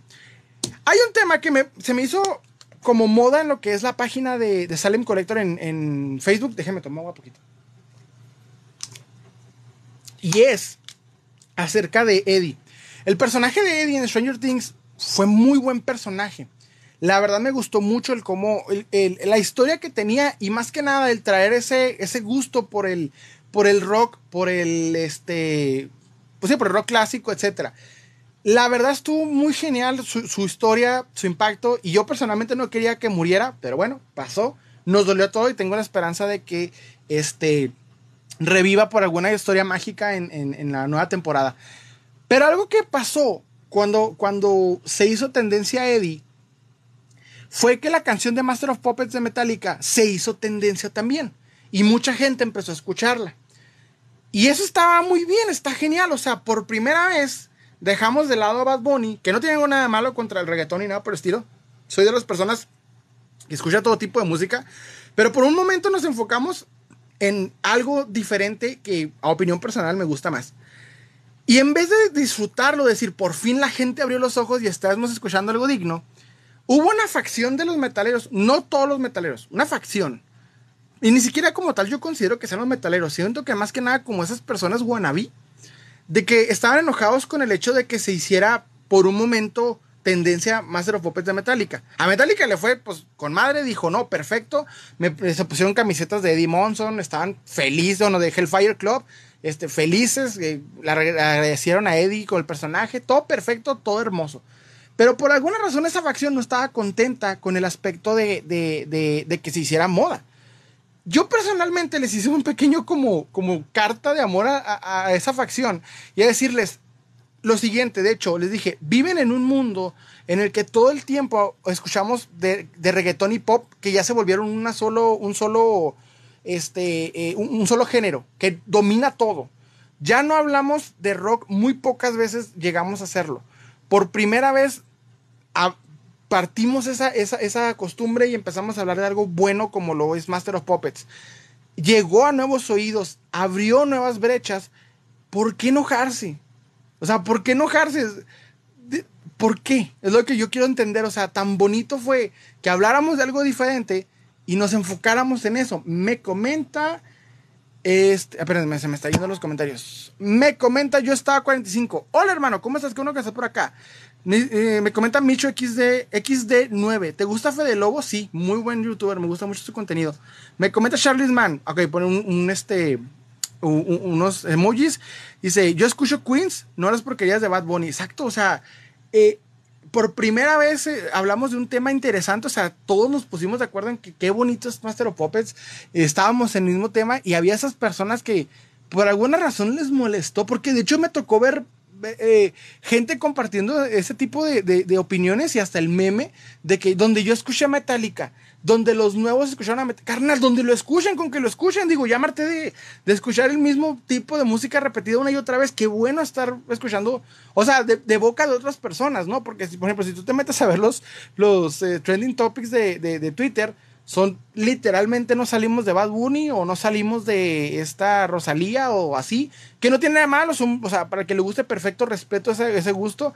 Hay un tema que me, se me hizo como moda en lo que es la página de, Salem Collector en, Facebook. Déjeme tomar agua poquito. Y es acerca de Eddie. El personaje de Eddie en Stranger Things fue muy buen personaje. La verdad me gustó mucho el cómo, la historia que tenía y más que nada el traer ese, ese gusto por el, por el rock, por el, este, pues sí, por el rock clásico, etcétera. La verdad estuvo muy genial su, historia, su impacto, y yo personalmente no quería que muriera, pero bueno, pasó, nos dolió todo y tengo la esperanza de que este reviva por alguna historia mágica en, la nueva temporada. Pero algo que pasó cuando, cuando se hizo tendencia a Eddie fue que la canción de Master of Puppets de Metallica se hizo tendencia también, y mucha gente empezó a escucharla. Y eso estaba muy bien, está genial, o sea, por primera vez dejamos de lado a Bad Bunny, que no tiene nada malo contra el reggaetón ni nada por el estilo. Soy de las personas que escucha todo tipo de música, pero por un momento nos enfocamos en algo diferente que a opinión personal me gusta más. Y en vez de disfrutarlo, decir, por fin la gente abrió los ojos y estamos escuchando algo digno, hubo una facción de los metaleros, no todos los metaleros, una facción. Y ni siquiera como tal yo considero que sean los metaleros, siento que más que nada como esas personas wannabe de que estaban enojados con el hecho de que se hiciera por un momento tendencia Master of Puppets de Metallica. A Metallica le fue, pues, con madre, dijo, no, perfecto. Me, se pusieron camisetas de Eddie Monson, estaban felices, no de Hellfire Club, este, felices, eh, le agradecieron a Eddie con el personaje, todo perfecto, todo hermoso. Pero por alguna razón esa facción no estaba contenta con el aspecto de, de, de que se hiciera moda. Yo personalmente les hice un pequeño como, como carta de amor a, esa facción y a decirles lo siguiente, de hecho, les dije, viven en un mundo en el que todo el tiempo escuchamos de, reggaetón y pop que ya se volvieron una solo, un solo, este, eh, un, solo género que domina todo. Ya no hablamos de rock, muy pocas veces llegamos a hacerlo. Por primera vez partimos esa, esa, esa costumbre y empezamos a hablar de algo bueno como lo es Master of Puppets. Llegó a nuevos oídos, abrió nuevas brechas. ¿Por qué enojarse? O sea, ¿por qué enojarse? ¿Por qué? Es lo que yo quiero entender. O sea, tan bonito fue que habláramos de algo diferente y nos enfocáramos en eso. Me comenta. Este, espérenme, se me está yendo los comentarios. Me comenta, yo estaba 45. Hola hermano, ¿cómo estás? ¿Qué uno que está por acá? Eh, me comenta Micho XD, XD9. ¿Te gusta Fede Lobo? Sí, muy buen youtuber, me gusta mucho su contenido. Me comenta Charles Man. Ok, pone un, este, unos emojis. Dice, yo escucho Queens, no las porquerías de Bad Bunny. Exacto, o sea, eh, por primera vez eh, hablamos de un tema interesante, o sea, todos nos pusimos de acuerdo en que qué bonito es Master of Puppets, estábamos en el mismo tema y había esas personas que por alguna razón les molestó, porque de hecho me tocó ver eh, gente compartiendo ese tipo de, opiniones y hasta el meme de que donde yo escuché Metallica, donde los nuevos escucharon a Metallica, carnal, donde lo escuchen, con que lo escuchen, digo, llámate de, de escuchar el mismo tipo de música repetida una y otra vez, qué bueno estar escuchando, o sea, de, boca de otras personas, ¿no? Porque, si, por ejemplo, si tú te metes a ver los, eh, trending topics de Twitter, son literalmente no salimos de Bad Bunny o no salimos de esta Rosalía o así, que no tiene nada malo, son, o sea, para que le guste perfecto, respeto ese, ese gusto.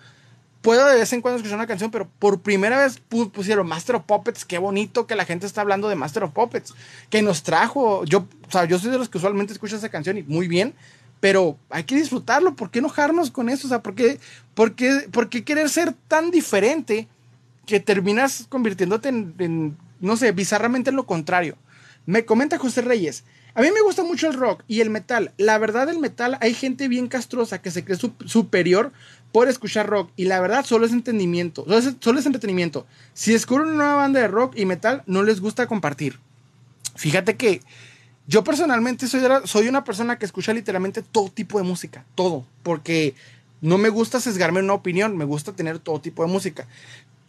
Puedo de vez en cuando escuchar una canción, pero por primera vez pusieron Master of Puppets. Qué bonito que la gente está hablando de Master of Puppets. Que nos trajo. Yo, o sea, yo soy de los que usualmente escucho esa canción y muy bien. Pero hay que disfrutarlo. ¿Por qué enojarnos con eso? O sea, ¿por qué, por qué, por qué querer ser tan diferente que terminas convirtiéndote en no sé, bizarramente lo contrario. Me comenta José Reyes. A mí me gusta mucho el rock y el metal. La verdad, el metal, hay gente bien castrosa que se cree superior por escuchar rock. Y la verdad, solo es entendimiento. Solo es, entretenimiento. Si descubren una nueva banda de rock y metal, no les gusta compartir. Fíjate que yo personalmente soy, soy una persona que escucha literalmente todo tipo de música. Todo. Porque no me gusta sesgarme en una opinión. Me gusta tener todo tipo de música.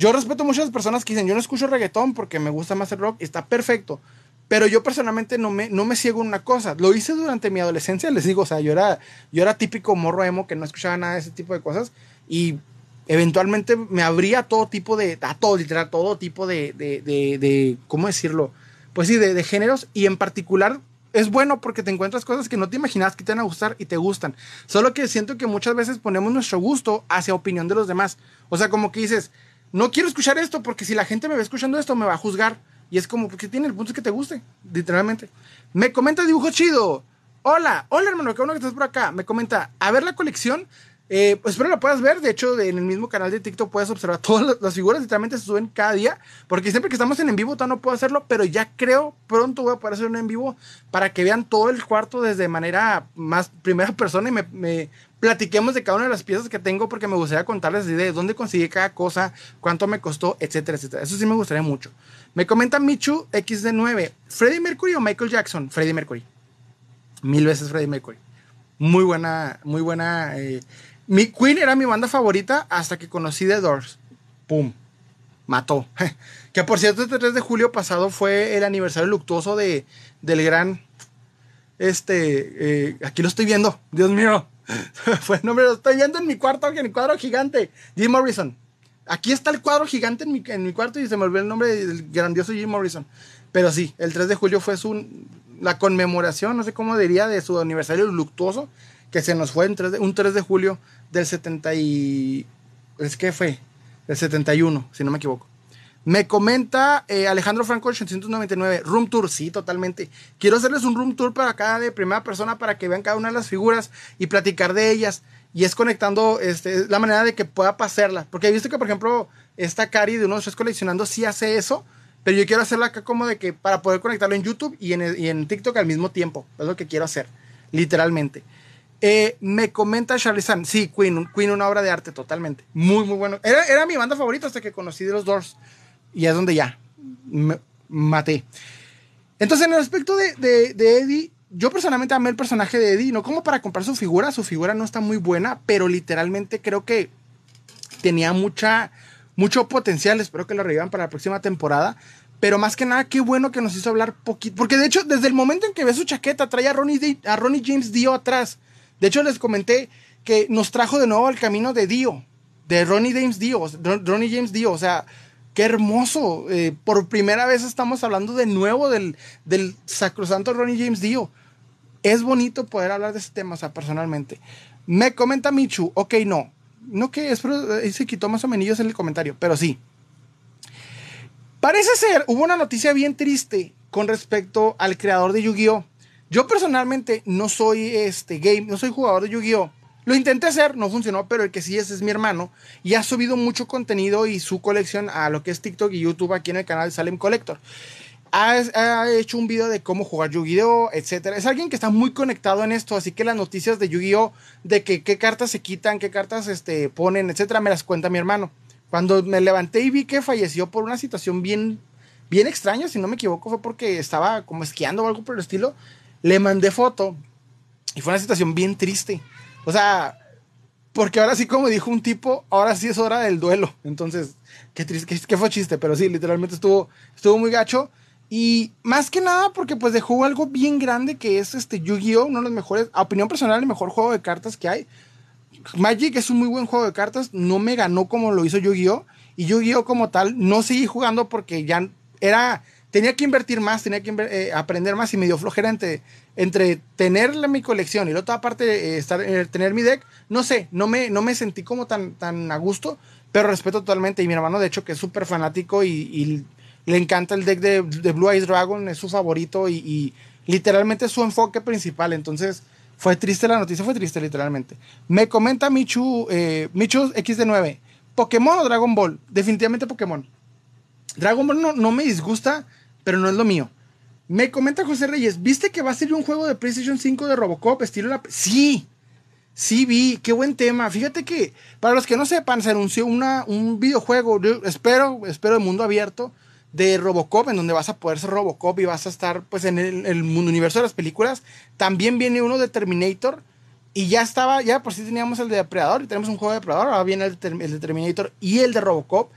Yo respeto muchas personas que dicen, yo no escucho reggaetón porque me gusta más el rock, está perfecto. Pero yo personalmente no me, no me ciego en una cosa. Lo hice durante mi adolescencia, les digo, o sea, yo era, yo era típico morro emo que no escuchaba nada de ese tipo de cosas. Y eventualmente me abría todo tipo de, a todo, literal, todo tipo de, de, de, ¿cómo decirlo? Pues sí, de, de géneros. Y en particular es bueno porque te encuentras cosas que no te imaginas que te van a gustar y te gustan. Solo que siento que muchas veces ponemos nuestro gusto hacia opinión de los demás. O sea, como que dices, no quiero escuchar esto porque si la gente me ve escuchando esto me va a juzgar. Y es como, porque tiene el punto que te guste, literalmente. Me comenta dibujo chido. Hola, hola hermano, qué bueno que estás por acá. Me comenta, a ver la colección. Eh, pues espero la puedas ver. De hecho, en el mismo canal de TikTok puedes observar todas las figuras. Literalmente se suben cada día. Porque siempre que estamos en en vivo, todavía no puedo hacerlo. Pero ya creo pronto voy a poder hacer un en vivo para que vean todo el cuarto desde manera más primera persona y me, platiquemos de cada una de las piezas que tengo porque me gustaría contarles de dónde conseguí cada cosa, cuánto me costó, etcétera, etcétera. Eso sí me gustaría mucho. Me comenta Michu XD9, ¿Freddie Mercury o Michael Jackson? Freddie Mercury. Mil veces Freddie Mercury. Muy buena, muy buena. Eh, mi Queen era mi banda favorita hasta que conocí The Doors. ¡Pum! Mató. que por cierto, este 3 de julio pasado fue el aniversario luctuoso de, del gran. Este. Eh, aquí lo estoy viendo. Dios mío. Fue el nombre, lo estoy viendo en mi cuarto, en mi cuadro gigante. Jim Morrison. Aquí está el cuadro gigante en mi, en mi cuarto y se me olvidó el nombre del grandioso Jim Morrison. Pero sí, el 3 de julio fue su, la conmemoración, no sé cómo diría, de su aniversario luctuoso, que se nos fue en 3 de, un 3 de julio del 70 y... ¿Es que fue? Del 71, si no me equivoco. Me comenta eh, Alejandro Franco 899, Room Tour, sí, totalmente. Quiero hacerles un Room Tour para cada de primera persona para que vean cada una de las figuras y platicar de ellas. Y es conectando este, la manera de que pueda pasarla. Porque he visto que, por ejemplo, esta Cari de unos tres coleccionando sí hace eso. Pero yo quiero hacerla acá como de que para poder conectarlo en YouTube y en, y en TikTok al mismo tiempo. Es lo que quiero hacer, literalmente. Eh, me comenta Charlie San, sí, Queen, Queen, una obra de arte totalmente. Muy, muy bueno. Era, era mi banda favorita hasta que conocí de los Doors. Y es donde ya me maté. Entonces, en el aspecto de, de, Eddie, yo personalmente amé el personaje de Eddie, no como para comprar su figura, su figura no está muy buena, pero literalmente creo que tenía mucha, mucho potencial, espero que lo revivan para la próxima temporada. Pero más que nada, qué bueno que nos hizo hablar poquito. Porque de hecho, desde el momento en que ve su chaqueta, trae a Ronnie, a Ronnie James Dio atrás. De hecho, les comenté que nos trajo de nuevo al camino de Dio, de Ronnie James Dio, Ronnie James Dio, o sea, qué hermoso. Eh, por primera vez estamos hablando de nuevo del, del sacrosanto Ronnie James Dio. Es bonito poder hablar de este tema, o sea, personalmente. Me comenta Michu, ok, no. No que es, pero se quitó más o menos en el comentario, pero sí. Parece ser, hubo una noticia bien triste con respecto al creador de Yu-Gi-Oh! Yo personalmente no soy este game, no soy jugador de Yu-Gi-Oh! Lo intenté hacer, no funcionó, pero el que sí es es mi hermano y ha subido mucho contenido y su colección a lo que es TikTok y YouTube aquí en el canal Salem Collector. Ha, hecho un video de cómo jugar Yu-Gi-Oh, etcétera. Es alguien que está muy conectado en esto, así que las noticias de Yu-Gi-Oh, de qué cartas se quitan, qué cartas este, ponen, etcétera, me las cuenta mi hermano. Cuando me levanté y vi que falleció por una situación bien, bien extraña, si no me equivoco, fue porque estaba como esquiando o algo por el estilo, le mandé foto y fue una situación bien triste. O sea, porque ahora sí, como dijo un tipo, ahora sí es hora del duelo. Entonces, qué triste, qué, fue chiste, pero sí, literalmente estuvo, estuvo muy gacho. Y más que nada porque pues dejó algo bien grande que es este Yu-Gi-Oh! Uno de los mejores, a opinión personal, el mejor juego de cartas que hay. Magic es un muy buen juego de cartas, no me ganó como lo hizo Yu-Gi-Oh! Y Yu-Gi-Oh! como tal, no seguí jugando porque ya era, tenía que invertir más, tenía que eh, aprender más y me dio flojera entre, entre tenerla mi colección y la otra parte eh, estar, eh, tener mi deck. No sé, no me, no me sentí como tan, tan a gusto, pero respeto totalmente. Y mi hermano, de hecho, que es súper fanático y le encanta el deck de, Blue Eyes Dragon, es su favorito y, literalmente es su enfoque principal. Entonces, fue triste la noticia, fue triste literalmente. Me comenta Michu, eh, Michu XD9, Pokémon o Dragon Ball. Definitivamente Pokémon. Dragon Ball no, no me disgusta, pero no es lo mío. Me comenta José Reyes, ¿viste que va a ser un juego de PlayStation 5 de Robocop estilo la... Sí, sí vi, qué buen tema. Fíjate que, para los que no sepan, se anunció una, un videojuego, espero, espero de mundo abierto, de Robocop, en donde vas a poder ser Robocop y vas a estar pues en el, mundo universo de las películas. También viene uno de Terminator. Y ya estaba, ya por si teníamos el de Depredador y tenemos un juego de Depredador. Ahora viene el, de Terminator y el de Robocop.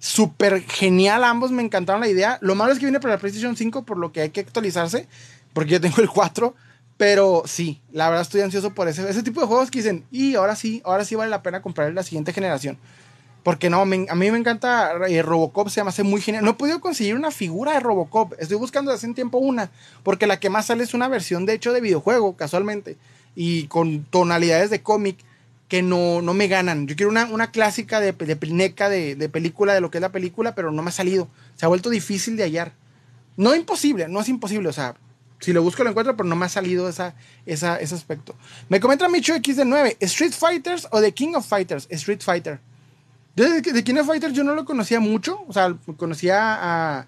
Súper genial, ambos me encantaron la idea. Lo malo es que viene para la PlayStation 5, por lo que hay que actualizarse, porque yo tengo el 4. Pero sí, la verdad estoy ansioso por ese, tipo de juegos que dicen, y ahora sí, ahora sí vale la pena comprar la siguiente generación. Porque no, a mí me encanta eh, Robocop, se me hace muy genial. No he podido conseguir una figura de Robocop. Estoy buscando hace un tiempo una. Porque la que más sale es una versión, de hecho, de videojuego, casualmente. Y con tonalidades de cómic que no, no me ganan. Yo quiero una, una clásica de, de de, de, película, de lo que es la película, pero no me ha salido. Se ha vuelto difícil de hallar. No imposible, no es imposible. O sea, si lo busco lo encuentro, pero no me ha salido esa, ese aspecto. Me comenta Micho X de 9. ¿Street Fighters o The King of Fighters? Street Fighter. Yo de, de King of Fighters yo no lo conocía mucho, o sea, conocía a...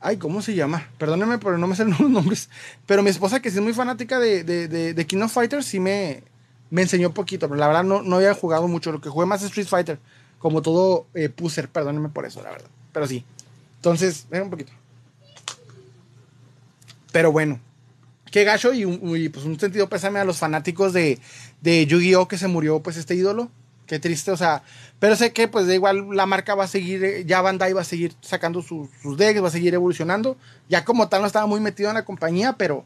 Ay, ¿cómo se llama? Perdónenme, pero no me salen los nombres. Pero mi esposa, que sí es muy fanática de, de, de, King of Fighters, sí me, me enseñó poquito. Pero la verdad no, no había jugado mucho. Lo que jugué más es Street Fighter. Como todo eh, puser, perdónenme por eso, la verdad. Pero sí. Entonces, ven un poquito. Pero bueno. Qué gacho y, pues un sentido pésame a los fanáticos de, de Yu-Gi-Oh! que se murió pues este ídolo. Qué triste, o sea, pero sé que pues da igual la marca va a seguir, eh, ya Bandai va a seguir sacando sus decks, va a seguir evolucionando. Ya como tal no estaba muy metido en la compañía, pero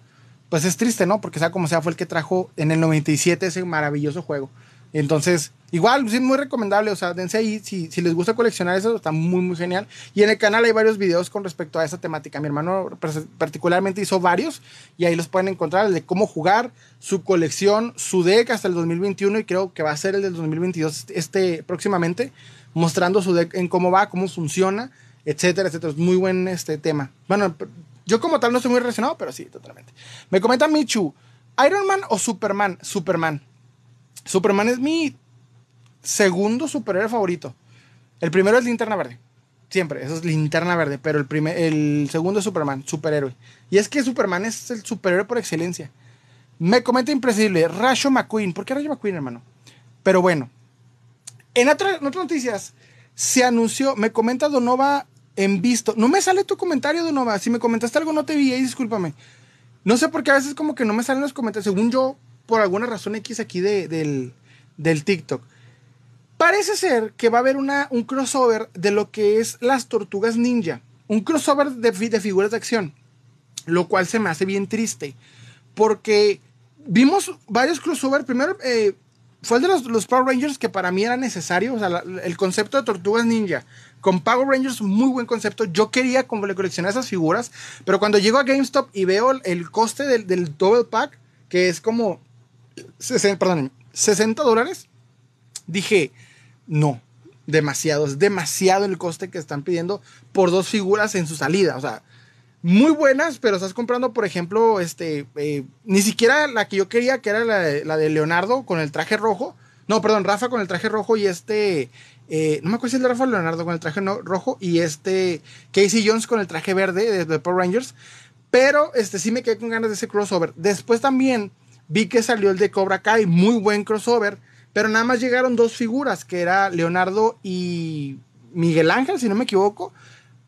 pues es triste, ¿no? Porque sea como sea fue el que trajo en el 97 ese maravilloso juego. Entonces, igual, sí, muy recomendable. O sea, dense ahí. Si, si, les gusta coleccionar eso, está muy, muy genial. Y en el canal hay varios videos con respecto a esa temática. Mi hermano particularmente hizo varios y ahí los pueden encontrar. El de cómo jugar, su colección, su deck hasta el 2021 y creo que va a ser el del 2022 este próximamente. Mostrando su deck en cómo va, cómo funciona, etcétera, etcétera. Es muy buen este tema. Bueno, yo como tal no estoy muy relacionado, pero sí, totalmente. Me comenta Michu, ¿Iron Man o Superman? Superman. Superman es mi segundo superhéroe favorito. El primero es Linterna Verde. Siempre, eso es Linterna Verde. Pero el, primer, el segundo es Superman, superhéroe. Y es que Superman es el superhéroe por excelencia. Me comenta impresible, Rayo McQueen. ¿Por qué Rayo McQueen, hermano? Pero bueno. En, otras noticias, se anunció, me comenta Donova en visto. No me sale tu comentario, Donova. Si me comentaste algo, no te vi, ahí discúlpame. No sé por qué a veces como que no me salen los comentarios. Según yo, por alguna razón X aquí del, del TikTok. Parece ser que va a haber una, un crossover de lo que es las tortugas ninja. Un crossover de, de figuras de acción. Lo cual se me hace bien triste. Porque vimos varios crossover. Primero, eh, fue el de los, los, Power Rangers que para mí era necesario. O sea, el concepto de Tortugas Ninja con Power Rangers, muy buen concepto. Yo quería como le coleccionar esas figuras, pero cuando llego a GameStop y veo el, coste del, del, Double Pack, que es como 60, perdón, 60 dólares, dije, no, demasiado, es demasiado el coste que están pidiendo por dos figuras en su salida. O sea, muy buenas, pero estás comprando, por ejemplo, este, eh, ni siquiera la que yo quería, que era la de, Leonardo con el traje rojo. No, perdón, Rafa con el traje rojo y este, eh, no me acuerdo si es de Rafa Leonardo con el traje rojo y este Casey Jones con el traje verde de, Power Rangers. Pero este sí me quedé con ganas de ese crossover. Después también vi que salió el de Cobra Kai, muy buen crossover, pero nada más llegaron dos figuras, que era Leonardo y Miguel Ángel, si no me equivoco,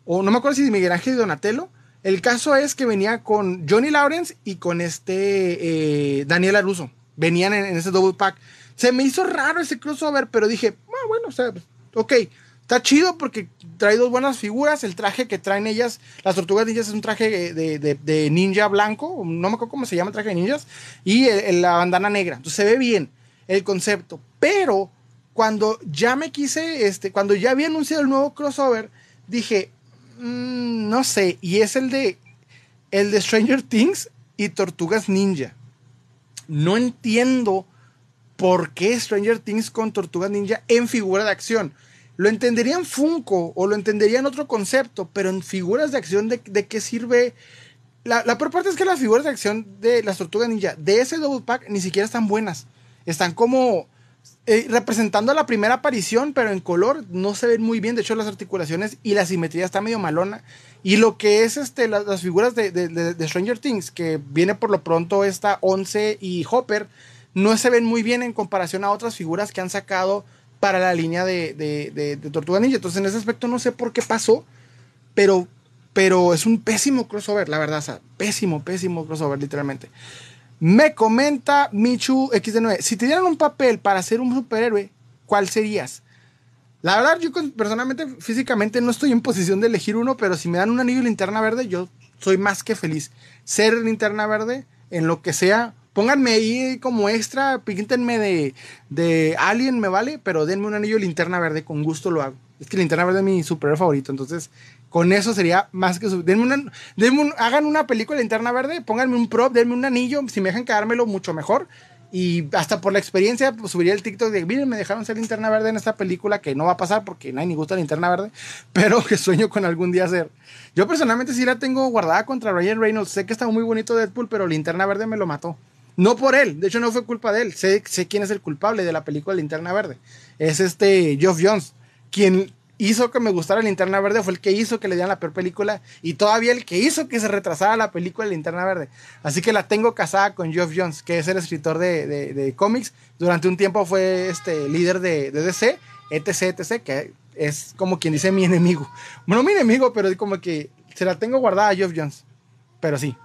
o no me acuerdo si Miguel Ángel y Donatello. El caso es que venía con Johnny Lawrence y con este eh, Daniel Aruso. Venían en, ese double pack. Se me hizo raro ese crossover, pero dije, ah, bueno, o sea, ok, está chido porque trae dos buenas figuras. El traje que traen ellas, las tortugas ninjas, es un traje de, ninja blanco, no me acuerdo cómo se llama el traje de ninjas, y la bandana negra. Entonces se ve bien el concepto. Pero cuando ya me quise, este, cuando ya había anunciado el nuevo crossover, dije, Mm, no sé, y es el de el de Stranger Things y Tortugas Ninja. No entiendo por qué Stranger Things con Tortugas Ninja en figura de acción. Lo entendería en Funko o lo entendería en otro concepto, pero en figuras de acción, ¿de, qué sirve? La, la peor parte es que las figuras de acción de las Tortugas Ninja de ese double pack ni siquiera están buenas. Están como eh, representando la primera aparición, pero en color no se ven muy bien. De hecho, las articulaciones y la simetría está medio malona. Y lo que es este, las, figuras de, Stranger Things, que viene por lo pronto esta Once y Hopper, no se ven muy bien en comparación a otras figuras que han sacado para la línea de, Tortuga Ninja. Entonces, en ese aspecto no sé por qué pasó, pero, pero es un pésimo crossover, la verdad. O pésimo, pésimo crossover, literalmente. Me comenta Michu XD9, si te dieran un papel para ser un superhéroe, ¿cuál serías? La verdad, yo personalmente, físicamente, no estoy en posición de elegir uno, pero si me dan un anillo de linterna verde, yo soy más que feliz. Ser linterna verde, en lo que sea, pónganme ahí como extra, píntenme de, de Alien, me vale, pero denme un anillo de linterna verde, con gusto lo hago. Es que linterna verde es mi superhéroe favorito, entonces con eso sería más que suficiente. hagan una película linterna verde, pónganme un prop, denme un anillo. Si me dejan quedármelo, mucho mejor. Y hasta por la experiencia, pues, subiría el TikTok de, miren, me dejaron ser linterna verde en esta película, que no va a pasar porque nadie ni gusta linterna verde, pero que sueño con algún día hacer. Yo personalmente sí la tengo guardada contra Ryan Reynolds. Sé que está muy bonito Deadpool, pero linterna verde me lo mató. No por él, de hecho no fue culpa de él. Sé, quién es el culpable de la película Linterna Verde. Es este Geoff Jones, quien hizo que me gustara Linterna Verde, fue el que hizo que le dieran la peor película y todavía el que hizo que se retrasara la película de Linterna Verde. Así que la tengo casada con Geoff Jones, que es el escritor de, cómics. Durante un tiempo fue este líder de, DC, etc, etc, que es como quien dice mi enemigo. Bueno, mi enemigo, pero como que se la tengo guardada a Geoff Jones. Pero sí.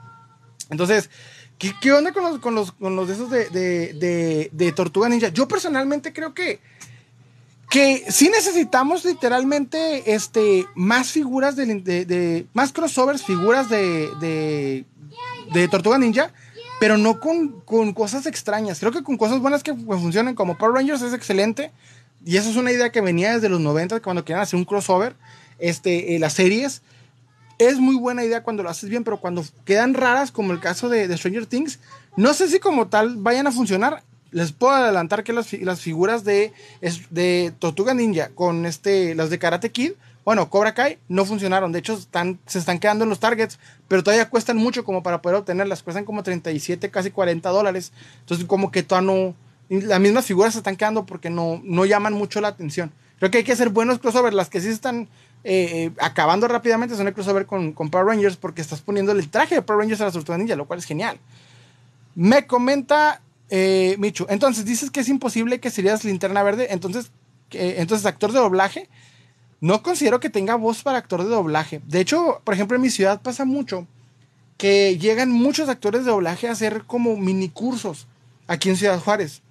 Entonces, ¿qué, qué onda con los, con los, con los de esos de, de, de Tortuga Ninja? Yo personalmente creo que que sí necesitamos literalmente este, más figuras de, más crossovers, figuras de, de, Tortuga Ninja, pero no con, cosas extrañas. Creo que con cosas buenas que funcionen, como Power Rangers es excelente. Y eso es una idea que venía desde los 90, cuando querían hacer un crossover, este, eh, las series. Es muy buena idea cuando lo haces bien, pero cuando quedan raras, como el caso de, de Stranger Things, no sé si como tal vayan a funcionar les puedo adelantar que las, figuras de, de Tortuga Ninja con este, las de Karate Kid, bueno, Cobra Kai no funcionaron. De hecho, están, se están quedando en los targets, pero todavía cuestan mucho como para poder obtenerlas. Cuestan como 37, casi 40 dólares. Entonces, como que todavía no. Las mismas figuras se están quedando porque no, no llaman mucho la atención. Creo que hay que hacer buenos crossovers. Las que sí están eh, eh, acabando rápidamente son el crossover con, con Power Rangers porque estás poniendo el traje de Power Rangers a la Tortuga Ninja, lo cual es genial. Me comenta eh, Michu, entonces dices que es imposible que serías linterna verde, entonces, entonces actor de doblaje. No considero que tenga voz para actor de doblaje. De hecho, por ejemplo, en mi ciudad pasa mucho que llegan muchos actores de doblaje a hacer como mini cursos aquí en Ciudad Juárez.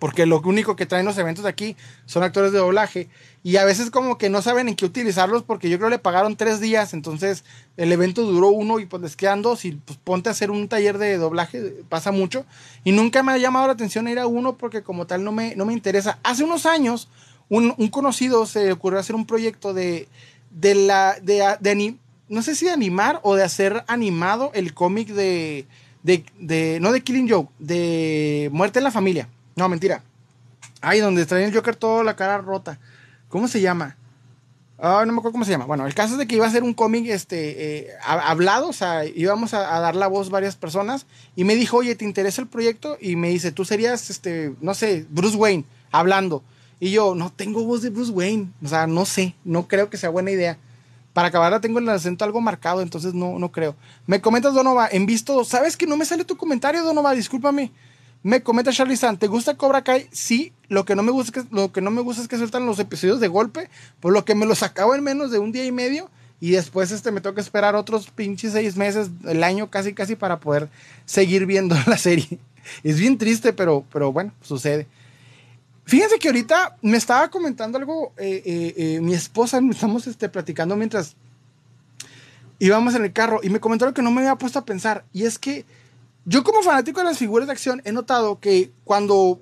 Porque lo único que traen los eventos de aquí son actores de doblaje y a veces como que no saben en qué utilizarlos porque yo creo le pagaron tres días, entonces el evento duró uno y pues les quedan dos y pues ponte a hacer un taller de doblaje, pasa mucho y nunca me ha llamado la atención ir a uno porque como tal no me, no me interesa. Hace unos años un, conocido se le ocurrió hacer un proyecto de, de la, de, de, no sé si de animar o de hacer animado el cómic de, de, de, no de Killing Joke, de Muerte en la Familia. No, mentira. Ay, donde trae el Joker toda la cara rota. ¿Cómo se llama? Ah, no me acuerdo cómo se llama. Bueno, el caso es de que iba a ser un cómic este, eh, hablado, o sea, íbamos a, dar la voz varias personas. Y me dijo, oye, ¿te interesa el proyecto? Y me dice, tú serías, este, no sé, Bruce Wayne, hablando. Y yo, no tengo voz de Bruce Wayne. O sea, no sé, no creo que sea buena idea. Para acabarla tengo el acento algo marcado, entonces no, no creo. Me comentas, Donova, en visto, ¿sabes que no me sale tu comentario, Donova? Discúlpame. Me comenta Charlie San, ¿te gusta Cobra Kai? Sí, lo que no me gusta es que, lo que, no me gusta es que sueltan los episodios de golpe, por lo que me los acabo en menos de un día y medio y después este, me toca esperar otros pinches seis meses, el año casi casi para poder seguir viendo la serie. Es bien triste, pero, pero bueno, sucede. Fíjense que ahorita me estaba comentando algo eh, eh, eh, mi esposa, estamos este, platicando mientras íbamos en el carro y me comentó algo que no me había puesto a pensar y es que yo como fanático de las figuras de acción he notado que cuando,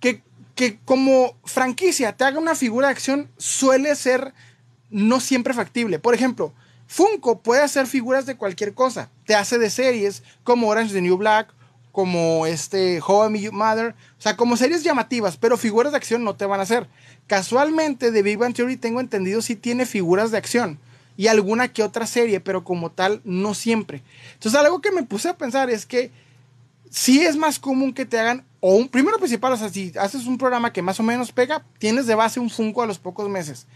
que, que como franquicia te haga una figura de acción suele ser no siempre factible. Por ejemplo, Funko puede hacer figuras de cualquier cosa. Te hace de series como Orange the New Black, como este How I Mother, o sea, como series llamativas, pero figuras de acción no te van a hacer. Casualmente, de Big Bang Theory tengo entendido si tiene figuras de acción y alguna que otra serie, pero como tal, no siempre. Entonces, algo que me puse a pensar es que sí es más común que te hagan, o un primero principal, o sea, si haces un programa que más o menos pega, tienes de base un Funko a los pocos meses.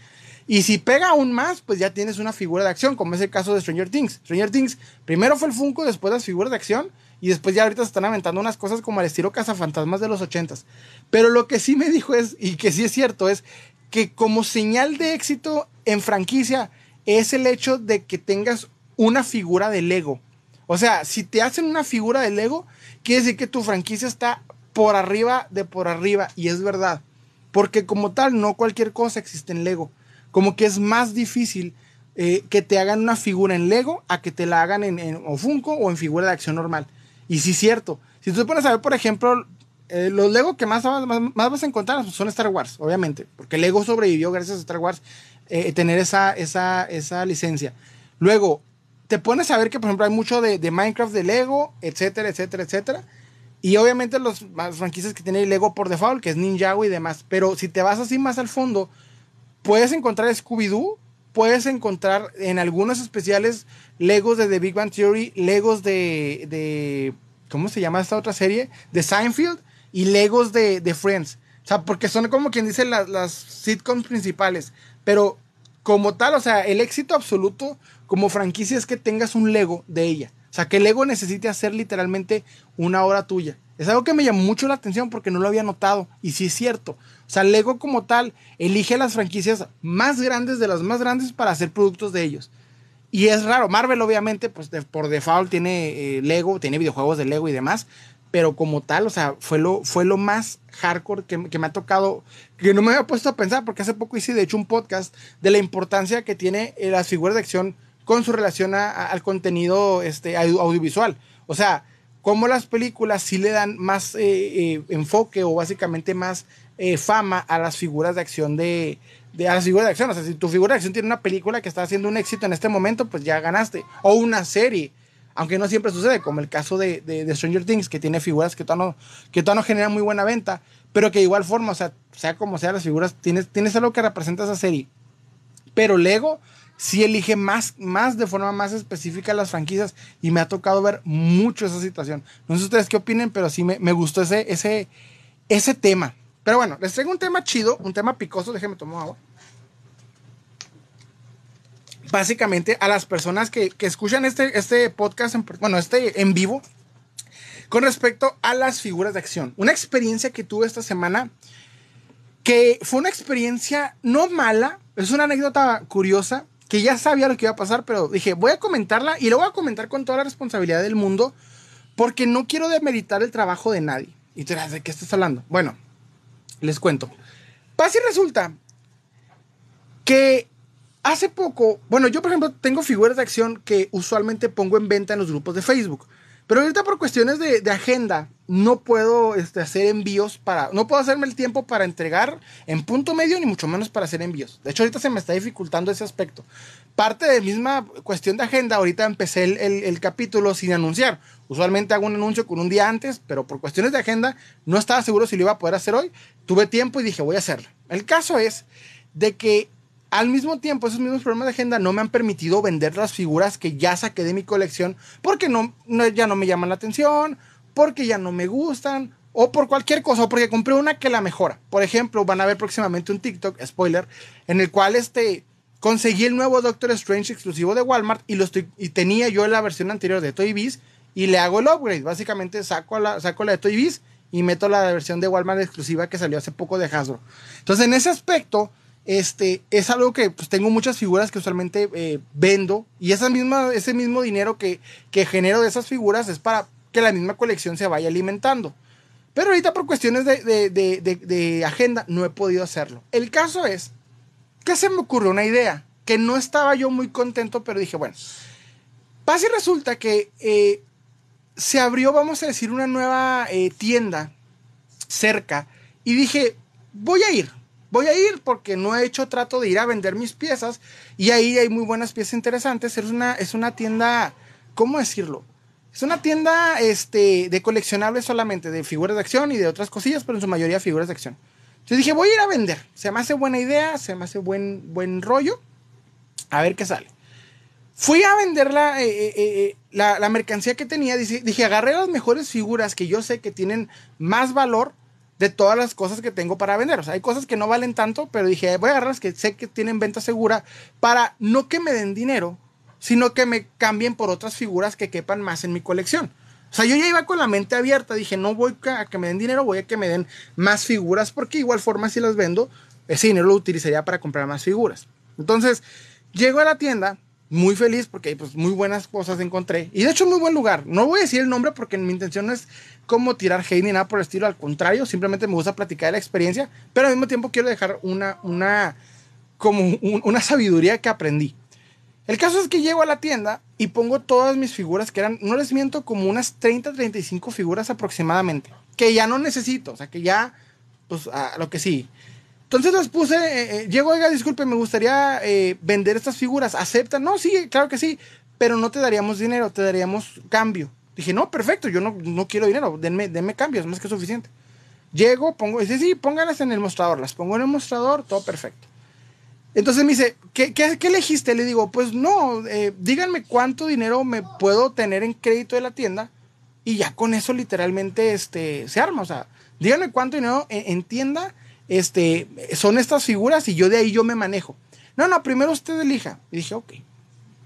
Y si pega aún más, pues ya tienes una figura de acción, como es el caso de Stranger Things. Stranger Things, primero fue el Funko, después las figuras de acción, y después ya ahorita se están aventando unas cosas como el estilo cazafantasmas de los ochentas. Pero lo que sí me dijo es, y que sí es cierto, es que como señal de éxito en franquicia, es el hecho de que tengas una figura de Lego. O sea, si te hacen una figura de Lego, quiere decir que tu franquicia está por arriba de por arriba. Y es verdad. Porque como tal, no cualquier cosa existe en Lego. Como que es más difícil eh, que te hagan una figura en Lego a que te la hagan en, en o Funko o en figura de acción normal. Y sí es cierto. Si tú te pones a ver, por ejemplo, eh, los Lego que más, más, más, vas a encontrar son Star Wars, obviamente. Porque Lego sobrevivió gracias a Star Wars. Eh, tener esa, esa, esa licencia. Luego, te pones a ver que, por ejemplo, hay mucho de, de Minecraft, de Lego, etcétera, etcétera, etcétera. Y obviamente los franquicias que tiene Lego por default, que es Ninjago y demás. Pero si te vas así más al fondo, puedes encontrar Scooby-Doo, puedes encontrar en algunos especiales Legos de The Big Bang Theory, Legos de, de ¿cómo se llama esta otra serie? De Seinfeld y Legos de, de Friends. O sea, porque son como quien dice las, las sitcoms principales. Pero como tal, o sea, el éxito absoluto como franquicia es que tengas un Lego de ella. O sea, que el Lego necesite hacer literalmente una hora tuya. Es algo que me llamó mucho la atención porque no lo había notado. Y sí es cierto. O sea, Lego como tal elige las franquicias más grandes de las más grandes para hacer productos de ellos. Y es raro. Marvel, obviamente, pues por default tiene eh, Lego, tiene videojuegos de Lego y demás pero como tal, o sea, fue lo, fue lo más hardcore que, me ha tocado, que no me había puesto a pensar, porque hace poco hice de hecho un podcast de la importancia que tiene eh, las figuras de acción con su relación al contenido este, audiovisual. O sea, cómo las películas sí le dan más eh, eh, enfoque o básicamente más fama a las figuras de acción de a las figuras de acción. O sea, si tu figura de acción tiene una película que está haciendo un éxito en este momento, pues ya ganaste. O una serie aunque no siempre sucede, como el caso de, de, Stranger Things, que tiene figuras que todavía, no, que no generan muy buena venta, pero que de igual forma, sea como sea las figuras, tienes, tienes algo que representa esa serie. Pero Lego sí elige más, más de forma más específica las franquicias y me ha tocado ver mucho esa situación. No sé ustedes qué opinen, pero sí me, me gustó ese, ese, ese tema. Pero bueno, les traigo un tema chido, un tema picoso, déjenme tomar agua básicamente a las personas que, escuchan este, este podcast, bueno, este en vivo, con respecto a las figuras de acción. Una experiencia que tuve esta semana, que fue una experiencia no mala, es una anécdota curiosa, que ya sabía lo que iba a pasar, pero dije, voy a comentarla y lo voy a comentar con toda la responsabilidad del mundo, porque no quiero demeritar el trabajo de nadie. Y tú dirás, ¿de qué estás hablando? Bueno, les cuento. Pasa y resulta que hace poco, bueno, yo por ejemplo tengo figuras de acción que usualmente pongo en venta en los grupos de Facebook. Pero ahorita por cuestiones de, agenda no puedo este, hacer envíos para, no puedo hacerme el tiempo para entregar en punto medio ni mucho menos para hacer envíos. De hecho ahorita se me está dificultando ese aspecto. Parte de misma cuestión de agenda, ahorita empecé el, el capítulo sin anunciar. Usualmente hago un anuncio con un día antes, pero por cuestiones de agenda no estaba seguro si lo iba a poder hacer hoy. Tuve tiempo y dije voy a hacerlo. El caso es de que al mismo tiempo, esos mismos problemas de agenda no me han permitido vender las figuras que ya saqué de mi colección porque no, ya no me llaman la atención, porque ya no me gustan, o por cualquier cosa, o porque compré una que la mejora. Por ejemplo, van a ver próximamente un TikTok, spoiler, en el cual este, conseguí el nuevo Doctor Strange exclusivo de Walmart y, lo tenía yo la versión anterior de Toy Biz y le hago el upgrade. Básicamente saco la, saco la de Toy Biz y meto la versión de Walmart exclusiva que salió hace poco de Hasbro. Entonces, en ese aspecto este, es algo que pues, tengo muchas figuras que usualmente eh, vendo y esa misma, ese mismo dinero que, que genero de esas figuras es para que la misma colección se vaya alimentando. Pero ahorita por cuestiones de, de, de, agenda no he podido hacerlo. El caso es que se me ocurrió una idea que no estaba yo muy contento, pero dije, bueno, pasa y resulta que eh, se abrió, vamos a decir, una nueva eh, tienda cerca y dije, voy a ir, voy a ir porque no he hecho trato de ir a vender mis piezas y ahí hay muy buenas piezas interesantes. Es una, es una tienda, ¿cómo decirlo? Es una tienda este, de coleccionables solamente, de figuras de acción y de otras cosillas, pero en su mayoría figuras de acción. Entonces dije, voy a ir a vender. Se me hace buena idea, se me hace buen, buen rollo. A ver qué sale. Fui a vender la, eh, eh, eh, la, mercancía que tenía. Dije, dije, agarré las mejores figuras que yo sé que tienen más valor de todas las cosas que tengo para vender. O sea, hay cosas que no valen tanto, pero dije, voy a agarrar las que sé que tienen venta segura para no que me den dinero, sino que me cambien por otras figuras que quepan más en mi colección. O sea, yo ya iba con la mente abierta, dije, no voy a que me den dinero, voy a que me den más figuras, porque igual forma si las vendo, ese dinero lo utilizaría para comprar más figuras. Entonces, llego a la tienda, muy feliz porque pues muy buenas cosas encontré. Y de hecho muy buen lugar. No voy a decir el nombre porque mi intención no es como tirar hate ni nada por el estilo. Al contrario, simplemente me gusta platicar de la experiencia. Pero al mismo tiempo quiero dejar una, una, como una sabiduría que aprendí. El caso es que llego a la tienda y pongo todas mis figuras que eran, no les miento, como unas 30, 35 figuras aproximadamente. Que ya no necesito. O sea, que ya, pues a lo que sí. Entonces les puse, eh, eh, llego, oiga, disculpe, me gustaría eh, vender estas figuras. ¿Aceptan? No, sí, claro que sí, pero no te daríamos dinero, te daríamos cambio. Dije, no, perfecto, yo no, no quiero dinero, denme, denme cambio, es más que suficiente. Llego, pongo, dice, sí, pónganlas en el mostrador, las pongo en el mostrador, todo perfecto. Entonces me dice, ¿qué, qué, qué elegiste? Le digo, pues no, díganme cuánto dinero me puedo tener en crédito de la tienda y ya con eso literalmente este, se arma. O sea, díganme cuánto dinero en tienda este, son estas figuras y yo de ahí yo me manejo. No, no, primero usted elija. Y dije, ok,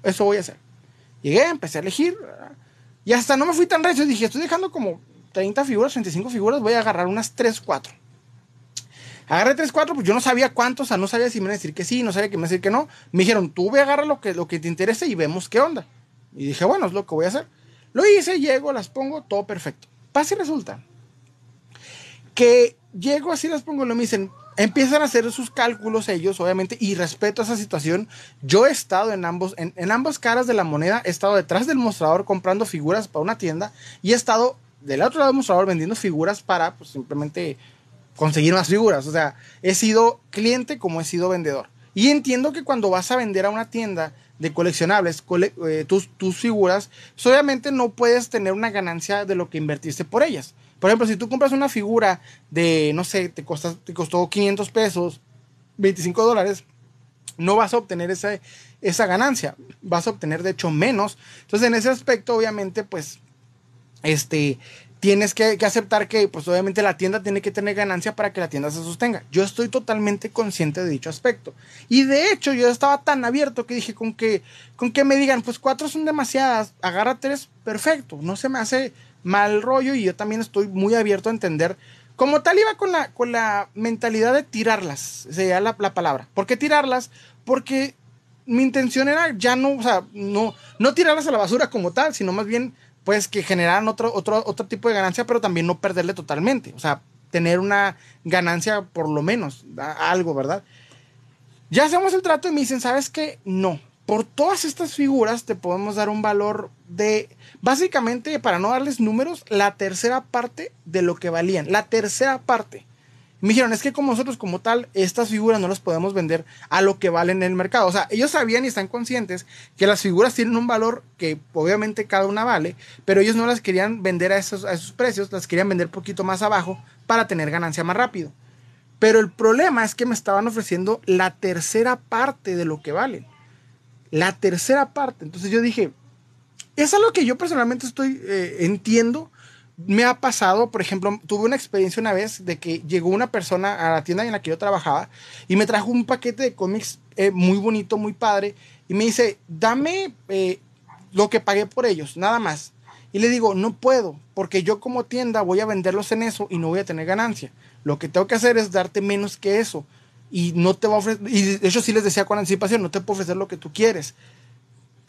eso voy a hacer. Llegué, empecé a elegir. Y hasta no me fui tan recio. Dije, estoy dejando como 30 figuras, 35 figuras. Voy a agarrar unas 3, 4. Agarré 3, 4, pues yo no sabía cuántos. O sea, no sabía si me iban a decir que sí, no sabía que me iban a decir que no. Me dijeron, tú ve a agarrar lo que, lo que te interese y vemos qué onda. Y dije, bueno, es lo que voy a hacer. Lo hice, llego, las pongo, todo perfecto. Pasa y resulta que llego así las pongo, lo me dicen, empiezan a hacer sus cálculos ellos, obviamente, y respeto a esa situación. Yo he estado en ambos, en, ambas caras de la moneda, he estado detrás del mostrador comprando figuras para una tienda y he estado del otro lado del mostrador vendiendo figuras para, pues, simplemente conseguir más figuras. O sea, he sido cliente como he sido vendedor. Y entiendo que cuando vas a vender a una tienda de coleccionables, eh, tus, tus figuras, pues, obviamente no puedes tener una ganancia de lo que invertiste por ellas. Por ejemplo, si tú compras una figura de, no sé, te, te costó 500 pesos, 25 dólares, no vas a obtener esa, esa ganancia, vas a obtener de hecho menos. Entonces, en ese aspecto, obviamente, pues, este, tienes que, aceptar que, pues, obviamente la tienda tiene que tener ganancia para que la tienda se sostenga. Yo estoy totalmente consciente de dicho aspecto. Y de hecho, yo estaba tan abierto que dije, con que, con que me digan, pues, cuatro son demasiadas, agarra tres, perfecto. No se me hace mal rollo y yo también estoy muy abierto a entender. Como tal iba con la, con la mentalidad de tirarlas, sería la, la palabra. ¿Por qué tirarlas? Porque mi intención era ya no, o sea, no, no tirarlas a la basura como tal, sino más bien pues que generaran otro, otro, otro tipo de ganancia, pero también no perderle totalmente. O sea, tener una ganancia por lo menos, algo, ¿verdad? Ya hacemos el trato y me dicen, ¿sabes qué? No. Por todas estas figuras te podemos dar un valor de, básicamente, para no darles números, la tercera parte de lo que valían. La tercera parte. Me dijeron, es que como nosotros como tal, estas figuras no las podemos vender a lo que valen en el mercado. O sea, ellos sabían y están conscientes que las figuras tienen un valor que obviamente cada una vale, pero ellos no las querían vender a esos, a esos precios, las querían vender poquito más abajo para tener ganancia más rápido. Pero el problema es que me estaban ofreciendo la tercera parte de lo que valen. La tercera parte. Entonces yo dije, es algo que yo personalmente estoy, eh, entiendo, me ha pasado, por ejemplo, tuve una experiencia una vez de que llegó una persona a la tienda en la que yo trabajaba y me trajo un paquete de cómics eh, muy bonito, muy padre, y me dice, dame eh, lo que pagué por ellos, nada más. Y le digo, no puedo, porque yo como tienda voy a venderlos en eso y no voy a tener ganancia. Lo que tengo que hacer es darte menos que eso. Y no te va a ofrecer, y de hecho sí les decía con anticipación, no te puedo ofrecer lo que tú quieres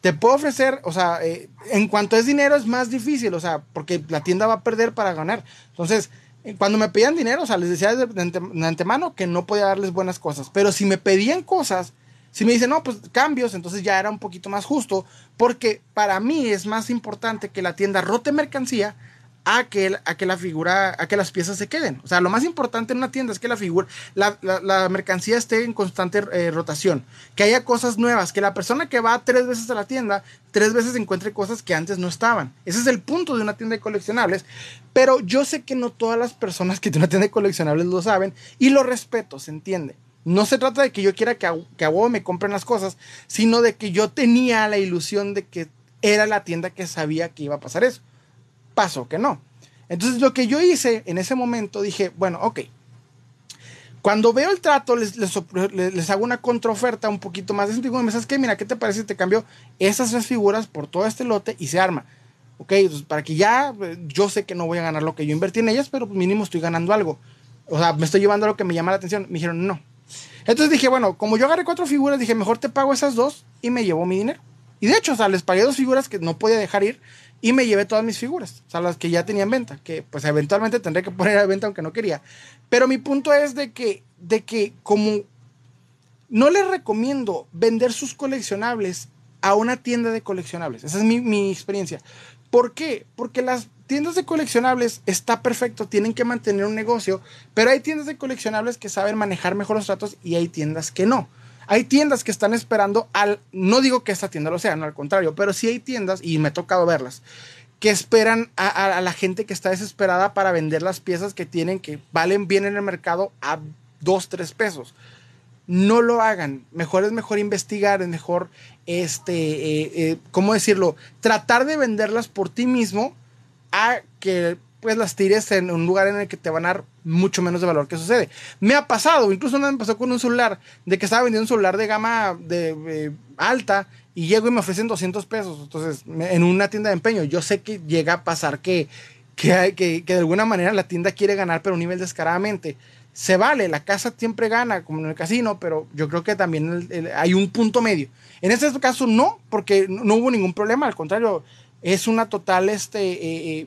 te puedo ofrecer, o sea, eh, en cuanto es dinero es más difícil, o sea, porque la tienda va a perder para ganar. Entonces, eh, cuando me pedían dinero, o sea, les decía de, antemano que no podía darles buenas cosas. Pero si me pedían cosas, si me dicen, no, pues cambios, entonces ya era un poquito más justo, porque para mí es más importante que la tienda rote mercancía a que, a que la figura, a que las piezas se queden. O sea, lo más importante en una tienda es que la figura, la, la, mercancía esté en constante eh, rotación, que haya cosas nuevas, que la persona que va tres veces a la tienda, tres veces encuentre cosas que antes no estaban. Ese es el punto de una tienda de coleccionables, pero yo sé que no todas las personas que tienen una tienda de coleccionables lo saben y lo respeto, se entiende. No se trata de que yo quiera que a, que a vos me compren las cosas, sino de que yo tenía la ilusión de que era la tienda que sabía que iba a pasar eso pasó que no. Entonces lo que yo hice en ese momento dije, bueno, ok. Cuando veo el trato, les, les, hago una contraoferta un poquito más de sentido. Me dices que, mira, ¿qué te parece si te cambio esas tres figuras por todo este lote y se arma? Ok, entonces para que ya, eh, yo sé que no voy a ganar lo que yo invertí en ellas, pero mínimo estoy ganando algo. O sea, me estoy llevando a lo que me llama la atención. Me dijeron, no. Entonces dije, bueno, como yo agarré cuatro figuras, dije, mejor te pago esas dos y me llevo mi dinero. Y de hecho, o sea, les pagué dos figuras que no podía dejar ir y me llevé todas mis figuras, o sea, las que ya tenía en venta, que pues eventualmente tendré que poner a venta aunque no quería. Pero mi punto es de que, de que como no les recomiendo vender sus coleccionables a una tienda de coleccionables. Esa es mi, mi experiencia. ¿Por qué? Porque las tiendas de coleccionables está perfecto, tienen que mantener un negocio, pero hay tiendas de coleccionables que saben manejar mejor los tratos y hay tiendas que no. Hay tiendas que están esperando al, no digo que esta tienda lo sea, no al contrario, pero sí hay tiendas, y me ha tocado verlas, que esperan a, la gente que está desesperada para vender las piezas que tienen, que valen bien en el mercado a 2, 3 pesos. No lo hagan. Mejor es mejor investigar, es mejor, este, eh, eh, ¿cómo decirlo? Tratar de venderlas por ti mismo a que pues las tires en un lugar en el que te van a dar mucho menos de valor que sucede. Me ha pasado, incluso me pasó con un celular, de que estaba vendiendo un celular de gama de, eh, alta y llego y me ofrecen 200 pesos. Entonces, en una tienda de empeño, yo sé que llega a pasar que, que, que, de alguna manera la tienda quiere ganar, pero a un nivel descaradamente. Se vale, la casa siempre gana, como en el casino, pero yo creo que también hay un punto medio. En este caso no, porque no, hubo ningún problema, al contrario, es una total este, eh, eh,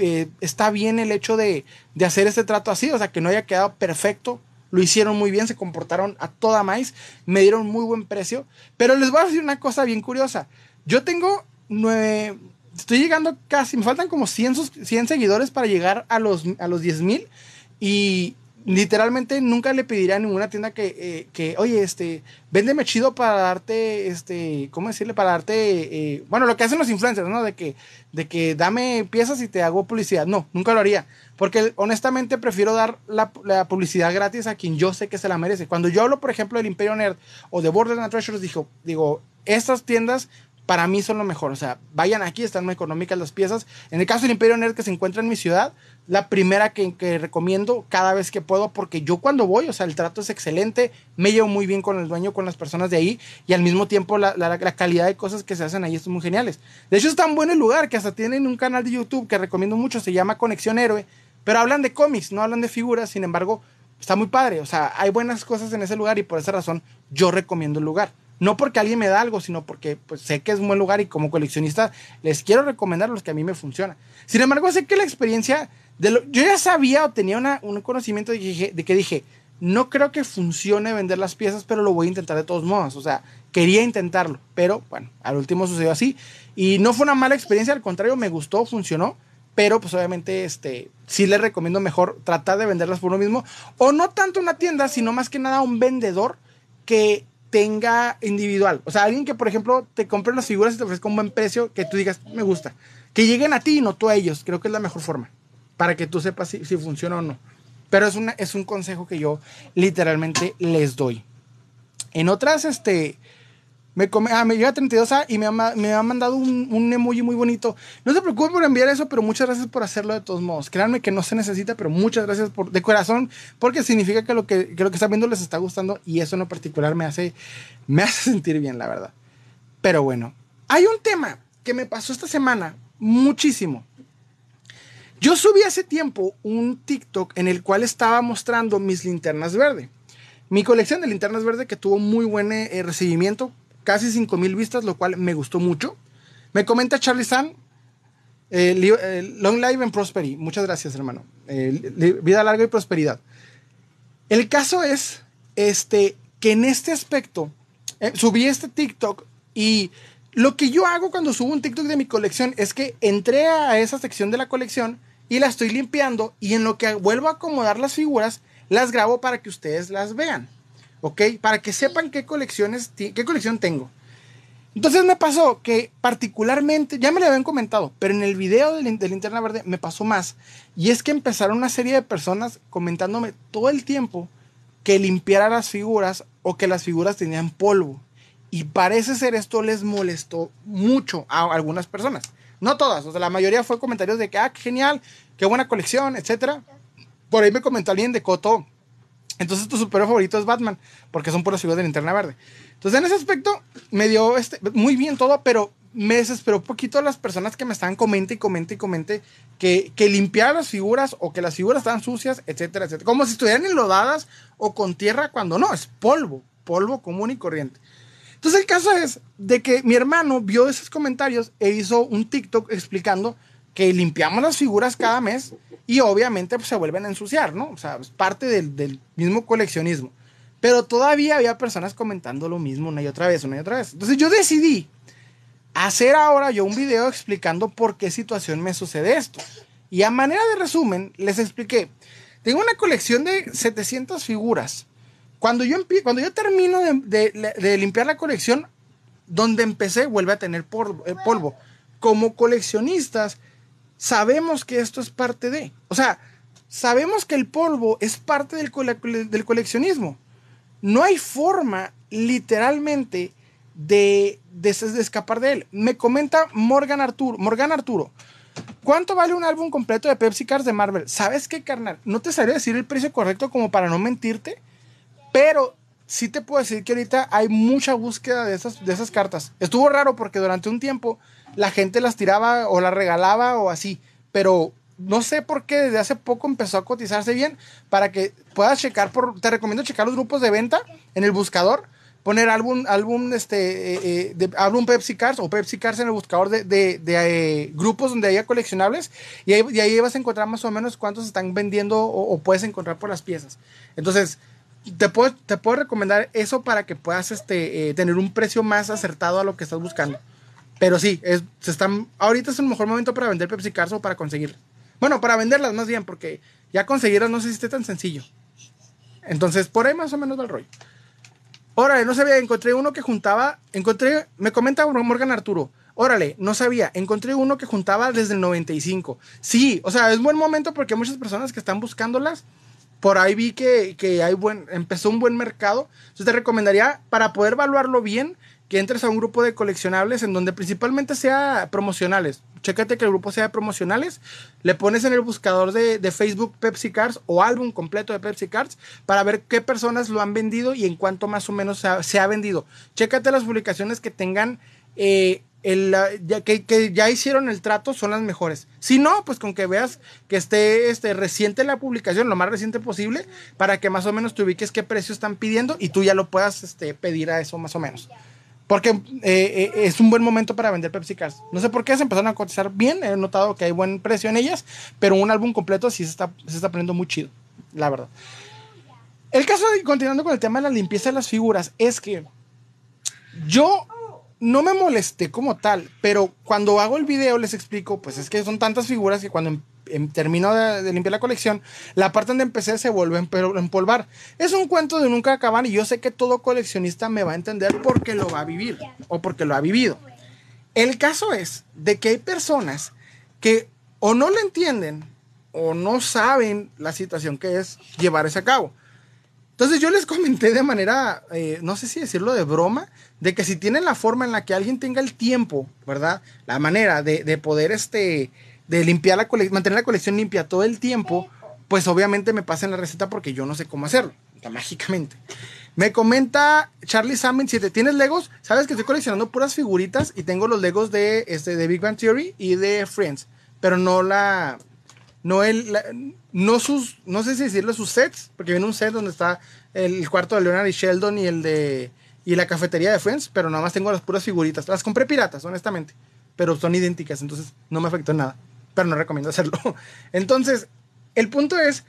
eh, está bien el hecho de, hacer este trato así, o sea, que no haya quedado perfecto. Lo hicieron muy bien, se comportaron a toda maíz, me dieron muy buen precio. Pero les voy a decir una cosa bien curiosa. Yo tengo nueve, estoy llegando casi, me faltan como 100, 100 seguidores para llegar a los, a los 10 mil. Y, literalmente nunca le pediría a ninguna tienda que, eh, que, oye, este, véndeme chido para darte, este, ¿cómo decirle? Para darte, eh, bueno, lo que hacen los influencers, ¿no? De que, de que dame piezas y te hago publicidad. No, nunca lo haría. Porque honestamente prefiero dar la, publicidad gratis a quien yo sé que se la merece. Cuando yo hablo, por ejemplo, del Imperio Nerd o de Borderlands Treasures, digo, digo, estas tiendas para mí son lo mejor. O sea, vayan aquí, están muy económicas las piezas. En el caso del Imperio Nerd que se encuentra en mi ciudad, la primera que, recomiendo cada vez que puedo, porque yo cuando voy, o sea, el trato es excelente, me llevo muy bien con el dueño, con las personas de ahí, y al mismo tiempo la, calidad de cosas que se hacen ahí es muy geniales. De hecho, es tan bueno el lugar que hasta tienen un canal de YouTube que recomiendo mucho, se llama Conexión Héroe, pero hablan de cómics, no hablan de figuras, sin embargo, está muy padre, o sea, hay buenas cosas en ese lugar y por esa razón yo recomiendo el lugar. No porque alguien me da algo, sino porque pues, sé que es un buen lugar y como coleccionista les quiero recomendar los que a mí me funcionan. Sin embargo, sé que la experiencia, de lo, yo ya sabía o tenía una, un conocimiento de que dije, no creo que funcione vender las piezas, pero lo voy a intentar de todos modos. O sea, quería intentarlo, pero bueno, al último sucedió así. Y no fue una mala experiencia, al contrario, me gustó, funcionó. Pero pues obviamente este, sí les recomiendo mejor tratar de venderlas por uno mismo. O no tanto una tienda, sino más que nada un vendedor que tenga individual. O sea, alguien que, por ejemplo, te compre las figuras y te ofrezca un buen precio, que tú digas, me gusta. Que lleguen a ti y no tú a ellos. Creo que es la mejor forma. Para que tú sepas si, si funciona o no. Pero es, una, es un consejo que yo literalmente les doy. En otras, este, me, come, ah, me llega 32A y me ha, me ha mandado un, un, emoji muy bonito. No se preocupen por enviar eso, pero muchas gracias por hacerlo de todos modos. Créanme que no se necesita, pero muchas gracias por, de corazón, porque significa que lo que, que lo que están viendo les está gustando y eso en particular me hace, me hace sentir bien, la verdad. Pero bueno, hay un tema que me pasó esta semana muchísimo. Yo subí hace tiempo un TikTok en el cual estaba mostrando mis linternas verde. Mi colección de linternas verde que tuvo muy buen eh, recibimiento, casi 5000 vistas, lo cual me gustó mucho. Me comenta Charlie San, eh, eh, Long Life and Prosperity. Muchas gracias, hermano. vida larga y prosperidad. El caso es este, que en este aspecto subí este TikTok y lo que yo hago cuando subo un TikTok de mi colección es que entré a esa sección de la colección y la estoy limpiando y en lo que vuelvo a acomodar las figuras, las grabo para que ustedes las vean. ¿Ok? Para que sepan qué colecciones, qué colección tengo. Entonces me pasó que particularmente, ya me lo habían comentado, pero en el video de, de Linterna Verde me pasó más. Y es que empezaron una serie de personas comentándome todo el tiempo que limpiara las figuras o que las figuras tenían polvo. Y parece ser esto les molestó mucho a algunas personas. No todas, o sea, la mayoría fue comentarios de que, ah, qué genial, qué buena colección, etcétera. Por ahí me comentó alguien de Coto. Entonces tu superhéroe favorito es Batman, porque son puras figuras de linterna verde. Entonces en ese aspecto me dio este, muy bien todo, pero me desesperó un poquito las personas que me estaban comente y comente y comente que, que limpiara las figuras o que las figuras estaban sucias, etcétera, etcétera. Como si estuvieran enlodadas o con tierra cuando no, es polvo, polvo común y corriente. Entonces el caso es de que mi hermano vio esos comentarios e hizo un TikTok explicando que limpiamos las figuras cada mes y obviamente pues, se vuelven a ensuciar, ¿no? O sea, es parte del, del, mismo coleccionismo. Pero todavía había personas comentando lo mismo una y otra vez, una y otra vez. Entonces yo decidí hacer ahora yo un video explicando por qué situación me sucede esto. Y a manera de resumen, les expliqué. Tengo una colección de 700 figuras cuando yo, cuando yo termino de, limpiar la colección, donde empecé vuelve a tener eh, polvo. Como coleccionistas, sabemos que esto es parte de. O sea, sabemos que el polvo es parte del, del coleccionismo. No hay forma, literalmente, de, de, escapar de él. Me comenta Morgan Arturo. Morgan Arturo. ¿Cuánto vale un álbum completo de Pepsi Cars de Marvel? ¿Sabes qué, carnal? No te sabría decir el precio correcto como para no mentirte pero sí te puedo decir que ahorita hay mucha búsqueda de esas, de esas cartas. Estuvo raro porque durante un tiempo la gente las tiraba o las regalaba o así, pero no sé por qué desde hace poco empezó a cotizarse bien para que puedas checar por te recomiendo checar los grupos de venta en el buscador poner álbum álbum este eh, eh, de álbum Pepsi Cars o Pepsi Cars en el buscador de, de, eh, grupos donde haya coleccionables y ahí, vas a encontrar más o menos cuántos están vendiendo o, o puedes encontrar por las piezas entonces te puedo, te puedo recomendar eso para que puedas este, eh, tener un precio más acertado a lo que estás buscando. Pero sí, es, se están, ahorita es el mejor momento para vender Pepsi Cars o para conseguirlas. Bueno, para venderlas más bien, porque ya conseguirlas no sé si tan sencillo. Entonces, por ahí más o menos va el rollo. Órale, no sabía, encontré uno que juntaba, encontré, me comenta Morgan Arturo, órale, no sabía, encontré uno que juntaba desde el 95. Sí, o sea, es buen momento porque muchas personas que están buscándolas por ahí vi que, que hay buen, empezó un buen mercado. Entonces te recomendaría, para poder evaluarlo bien, que entres a un grupo de coleccionables en donde principalmente sea promocionales. Chécate que el grupo sea promocionales. Le pones en el buscador de, de, Facebook Pepsi Cards o álbum completo de Pepsi Cards para ver qué personas lo han vendido y en cuánto más o menos se ha, vendido. Chécate las publicaciones que tengan eh, el, que, que, ya hicieron el trato son las mejores. Si no, pues con que veas que esté este, reciente la publicación, lo más reciente posible, para que más o menos te ubiques qué precio están pidiendo y tú ya lo puedas este, pedir a eso más o menos. Porque eh, eh, es un buen momento para vender Pepsi Cards. No sé por qué se empezaron a cotizar bien. He notado que hay buen precio en ellas. Pero un álbum completo sí se está, se está poniendo muy chido. La verdad. El caso, continuando con el tema de la limpieza de las figuras, es que yo no me molesté como tal, pero cuando hago el video les explico, pues es que son tantas figuras que cuando em, em, termino de, limpiar la colección, la parte donde empecé se vuelve a empolvar. Es un cuento de nunca acabar y yo sé que todo coleccionista me va a entender porque lo va a vivir o porque lo ha vivido. El caso es de que hay personas que o no lo entienden o no saben la situación que es llevar ese a cabo. Entonces yo les comenté de manera, eh, no sé si decirlo de broma, de que si tienen la forma en la que alguien tenga el tiempo, ¿verdad? La manera de, poder, este, de limpiar la colección, mantener la colección limpia todo el tiempo, pues obviamente me pasen la receta porque yo no sé cómo hacerlo, mágicamente. Me comenta Charlie Salmon, si te tienes Legos, sabes que estoy coleccionando puras figuritas y tengo los Legos de, este, de Big Bang Theory y de Friends, pero no la, no el, no sus, no sé si decirle sus sets, porque viene un set donde está el cuarto de Leonard y Sheldon y el de, y la cafetería de Friends, pero nada más tengo las puras figuritas. Las compré piratas, honestamente, pero son idénticas, entonces no me afectó nada, pero no recomiendo hacerlo. Entonces, el punto es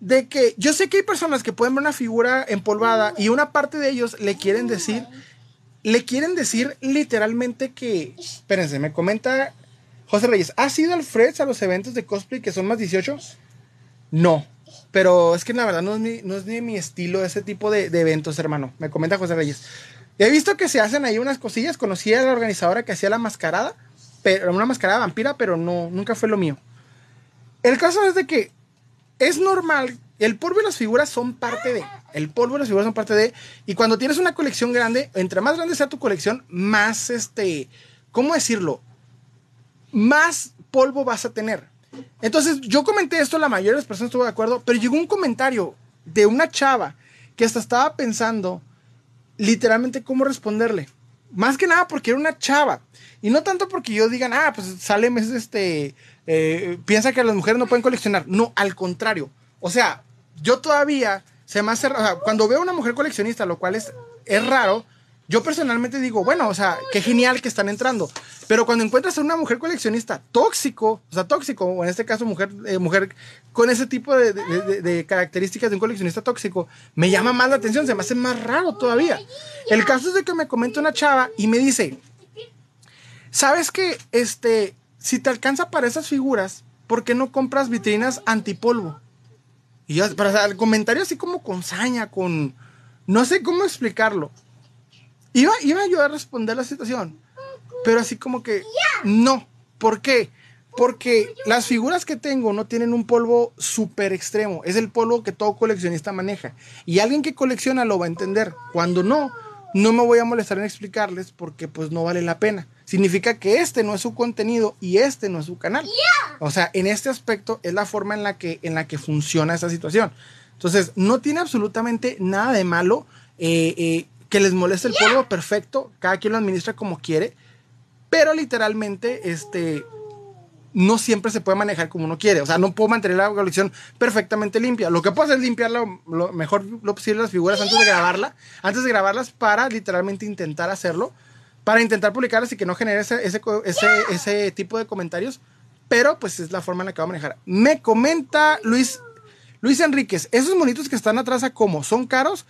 de que yo sé que hay personas que pueden ver una figura empolvada y una parte de ellos le quieren decir, le quieren decir literalmente que, espérense, me comenta José Reyes, ¿has ido al Freds a los eventos de cosplay que son más 18? No, pero es que la verdad no es ni, no es ni mi estilo ese tipo de, eventos, hermano. Me comenta José Reyes. He visto que se hacen ahí unas cosillas. Conocí a la organizadora que hacía la mascarada, pero una mascarada vampira, pero no, nunca fue lo mío. El caso es de que es normal. El polvo y las figuras son parte de. El polvo y las figuras son parte de. Y cuando tienes una colección grande, entre más grande sea tu colección, más este. ¿Cómo decirlo? Más polvo vas a tener. Entonces yo comenté esto, la mayoría de las personas estuvo de acuerdo, pero llegó un comentario de una chava que hasta estaba pensando literalmente cómo responderle. Más que nada porque era una chava. Y no tanto porque yo digan, ah, pues Salem es este, eh, piensa que las mujeres no pueden coleccionar. No, al contrario. O sea, yo todavía se me hace, o sea, cuando veo a una mujer coleccionista, lo cual es, es raro, yo personalmente digo, bueno, o sea, qué genial que están entrando. Pero cuando encuentras a una mujer coleccionista tóxico, o sea, tóxico, o en este caso mujer, eh, mujer con ese tipo de, características de un coleccionista tóxico, me llama más la atención, se me hace más raro todavía. El caso es de que me comenta una chava y me dice, ¿sabes que este, si te alcanza para esas figuras, ¿por qué no compras vitrinas antipolvo? Y yo, para el comentario así como con saña, con... No sé cómo explicarlo. Iba, iba yo a responder la situación, pero así como que no. ¿Por qué? Porque las figuras que tengo no tienen un polvo súper extremo. Es el polvo que todo coleccionista maneja. Y alguien que colecciona lo va a entender. Cuando no, no me voy a molestar en explicarles porque pues no vale la pena. Significa que este no es su contenido y este no es su canal. O sea, en este aspecto es la forma en la que, en la que funciona esa situación. Entonces, no tiene absolutamente nada de malo. Eh, eh, que les moleste el polvo, perfecto, cada quien lo administra como quiere, pero literalmente, este, no siempre se puede manejar como uno quiere. O sea, no puedo mantener la colección perfectamente limpia. Lo que puedo hacer es limpiar lo, mejor lo posible las figuras antes de grabarla, antes de grabarlas para literalmente intentar hacerlo, para intentar publicarlas y que no genere ese, ese, ese, tipo de comentarios. Pero pues es la forma en la que voy a manejar. Me comenta Luis, Luis Enríquez, esos monitos que están atrás a cómo, ¿son caros?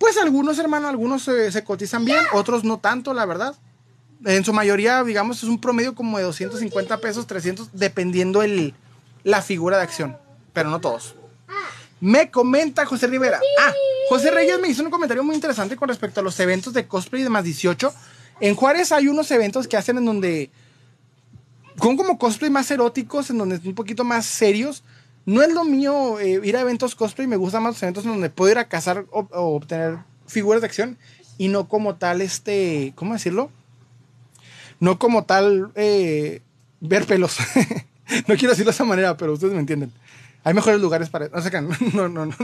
Pues algunos, hermano, algunos se, cotizan bien, otros no tanto, la verdad. En su mayoría, digamos, es un promedio como de 250 pesos, 300, dependiendo el, la figura de acción. Pero no todos. Me comenta José Rivera. Ah, José Reyes me hizo un comentario muy interesante con respecto a los eventos de cosplay de más 18. En Juárez hay unos eventos que hacen en donde. Con como cosplay más eróticos, en donde es un poquito más serios no es lo mío eh, ir a eventos cosplay, me gustan más los eventos donde puedo ir a cazar o, obtener figuras de acción y no como tal, este, ¿cómo decirlo? No como tal eh, ver pelos. no quiero decirlo de esa manera, pero ustedes me entienden. Hay mejores lugares para... No, no, no, no,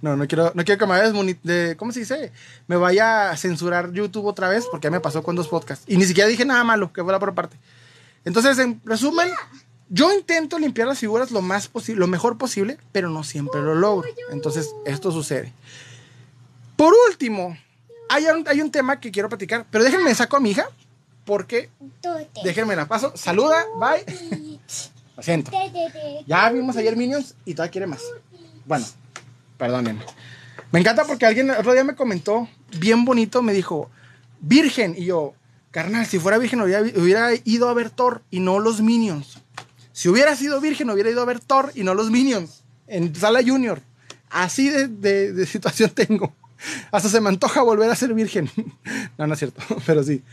no, no quiero, no quiero que me de, ¿cómo se dice? Me vaya a censurar YouTube otra vez porque ya me pasó con dos podcasts. Y ni siquiera dije nada malo, que fuera por parte. Entonces, en resumen, yo intento limpiar las figuras lo más posible, lo mejor posible, pero no siempre lo logro. Entonces, esto sucede. Por último, hay un, hay un tema que quiero platicar, pero déjenme saco a mi hija, porque déjenme la paso. Saluda, bye. Lo siento. Ya vimos ayer Minions y todavía quiere más. Bueno, perdónenme. Me encanta porque alguien el otro día me comentó, bien bonito, me dijo, virgen. Y yo, carnal, si fuera virgen hubiera, hubiera ido a ver Thor y no los Minions. Si hubiera sido virgen hubiera ido a ver Thor y no los Minions. En Sala Junior. Así de, situación tengo. Hasta se me antoja volver a ser virgen. no, no es cierto, pero sí.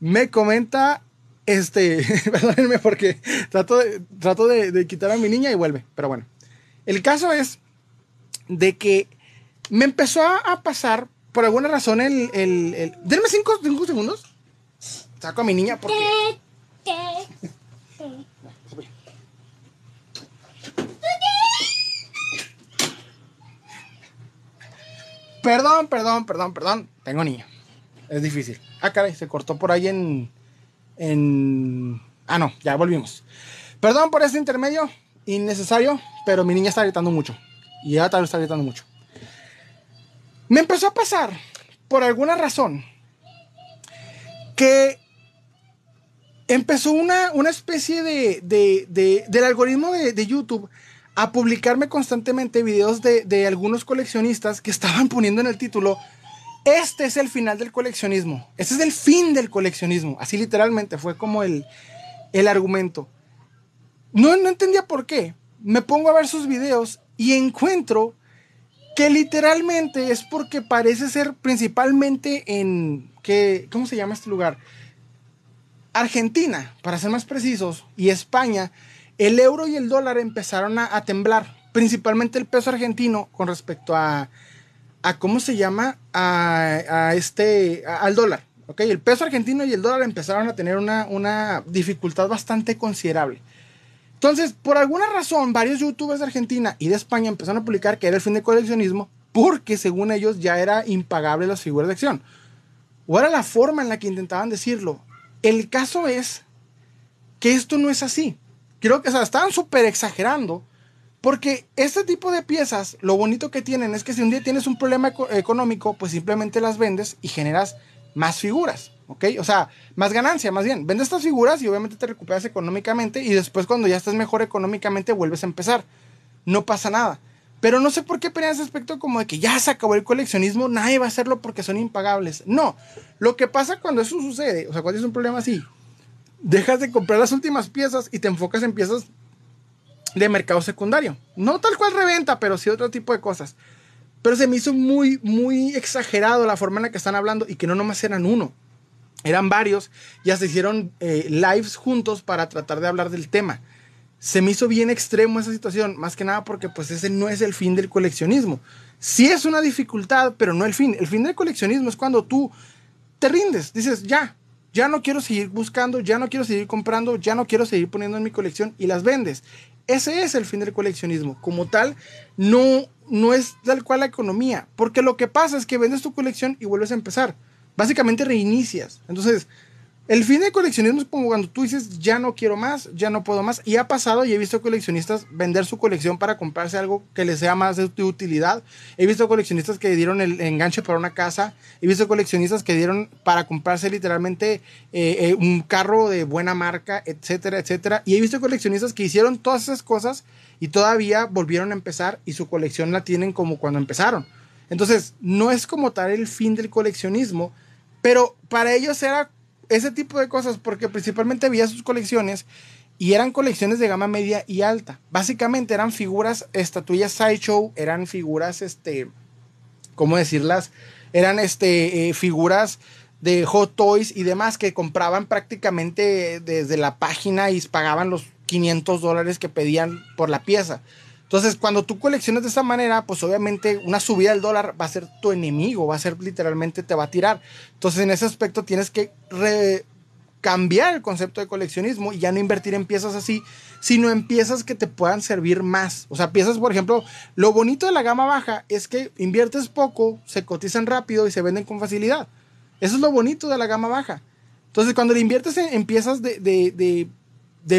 Me comenta este, perdónenme porque trato, de, trato de, quitar a mi niña y vuelve. Pero bueno, el caso es de que me empezó a, pasar, por alguna razón, el... el, denme cinco, segundos. Saco a mi niña porque... Perdón, perdón, perdón, perdón. Tengo niña. Es difícil. Ah, caray, se cortó por ahí en, en... Ah, no, ya volvimos. Perdón por este intermedio innecesario, pero mi niña está gritando mucho. Y ella también está gritando mucho. Me empezó a pasar, por alguna razón, que empezó una, una especie de, de, del algoritmo de, YouTube a publicarme constantemente videos de, de algunos coleccionistas que estaban poniendo en el título este es el final del coleccionismo. Este es el fin del coleccionismo. Así literalmente fue como el, el argumento. No, no entendía por qué. Me pongo a ver sus videos y encuentro que literalmente es porque parece ser principalmente en, que, ¿cómo se llama este lugar? Argentina, para ser más precisos, y España, el euro y el dólar empezaron a temblar, principalmente el peso argentino con respecto a, a cómo se llama, a, este, al dólar. El peso argentino y el dólar empezaron a tener una, una dificultad bastante considerable. Entonces, por alguna razón, varios youtubers de Argentina y de España empezaron a publicar que era el fin del coleccionismo porque según ellos ya era impagable las figuras de acción. O era la forma en la que intentaban decirlo. El caso es que esto no es así. Creo que o sea, estaban súper exagerando porque este tipo de piezas, lo bonito que tienen es que si un día tienes un problema económico, pues simplemente las vendes y generas más figuras, ¿ok? O sea, más ganancia, más bien. Vendes estas figuras y obviamente te recuperas económicamente y después cuando ya estás mejor económicamente vuelves a empezar. No pasa nada. Pero no sé por qué pelean ese aspecto como de que ya se acabó el coleccionismo, nadie va a hacerlo porque son impagables. No, lo que pasa cuando eso sucede, o sea, cuando es un problema así, dejas de comprar las últimas piezas y te enfocas en piezas de mercado secundario. No tal cual reventa, pero sí otro tipo de cosas. Pero se me hizo muy, muy exagerado la forma en la que están hablando y que no nomás eran uno. Eran varios, ya se hicieron eh, lives juntos para tratar de hablar del tema. Se me hizo bien extremo esa situación, más que nada porque pues ese no es el fin del coleccionismo. Sí es una dificultad, pero no el fin. El fin del coleccionismo es cuando tú te rindes, dices, ya, ya no quiero seguir buscando, ya no quiero seguir comprando, ya no quiero seguir poniendo en mi colección y las vendes. Ese es el fin del coleccionismo. Como tal, no, no es tal cual la economía. Porque lo que pasa es que vendes tu colección y vuelves a empezar. Básicamente reinicias. Entonces, el fin del coleccionismo es como cuando tú dices, ya no quiero más, ya no puedo más. Y ha pasado y he visto coleccionistas vender su colección para comprarse algo que les sea más de utilidad. He visto coleccionistas que dieron el enganche para una casa. He visto coleccionistas que dieron para comprarse literalmente eh, eh, un carro de buena marca, etcétera, etcétera. Y he visto coleccionistas que hicieron todas esas cosas y todavía volvieron a empezar y su colección la tienen como cuando empezaron. Entonces, no es como tal el fin del coleccionismo, pero para ellos era ese tipo de cosas porque principalmente había sus colecciones y eran colecciones de gama media y alta. Básicamente eran figuras, estatuillas sideshow, eran figuras, este, ¿cómo decirlas? Eran este, eh, figuras de Hot Toys y demás que compraban prácticamente desde la página y pagaban los 500 dólares que pedían por la pieza. Entonces, cuando tú coleccionas de esa manera, pues obviamente una subida del dólar va a ser tu enemigo, va a ser literalmente te va a tirar. Entonces, en ese aspecto tienes que cambiar el concepto de coleccionismo y ya no invertir en piezas así, sino en piezas que te puedan servir más. O sea, piezas, por ejemplo, lo bonito de la gama baja es que inviertes poco, se cotizan rápido y se venden con facilidad. Eso es lo bonito de la gama baja. Entonces, cuando le inviertes en, piezas de de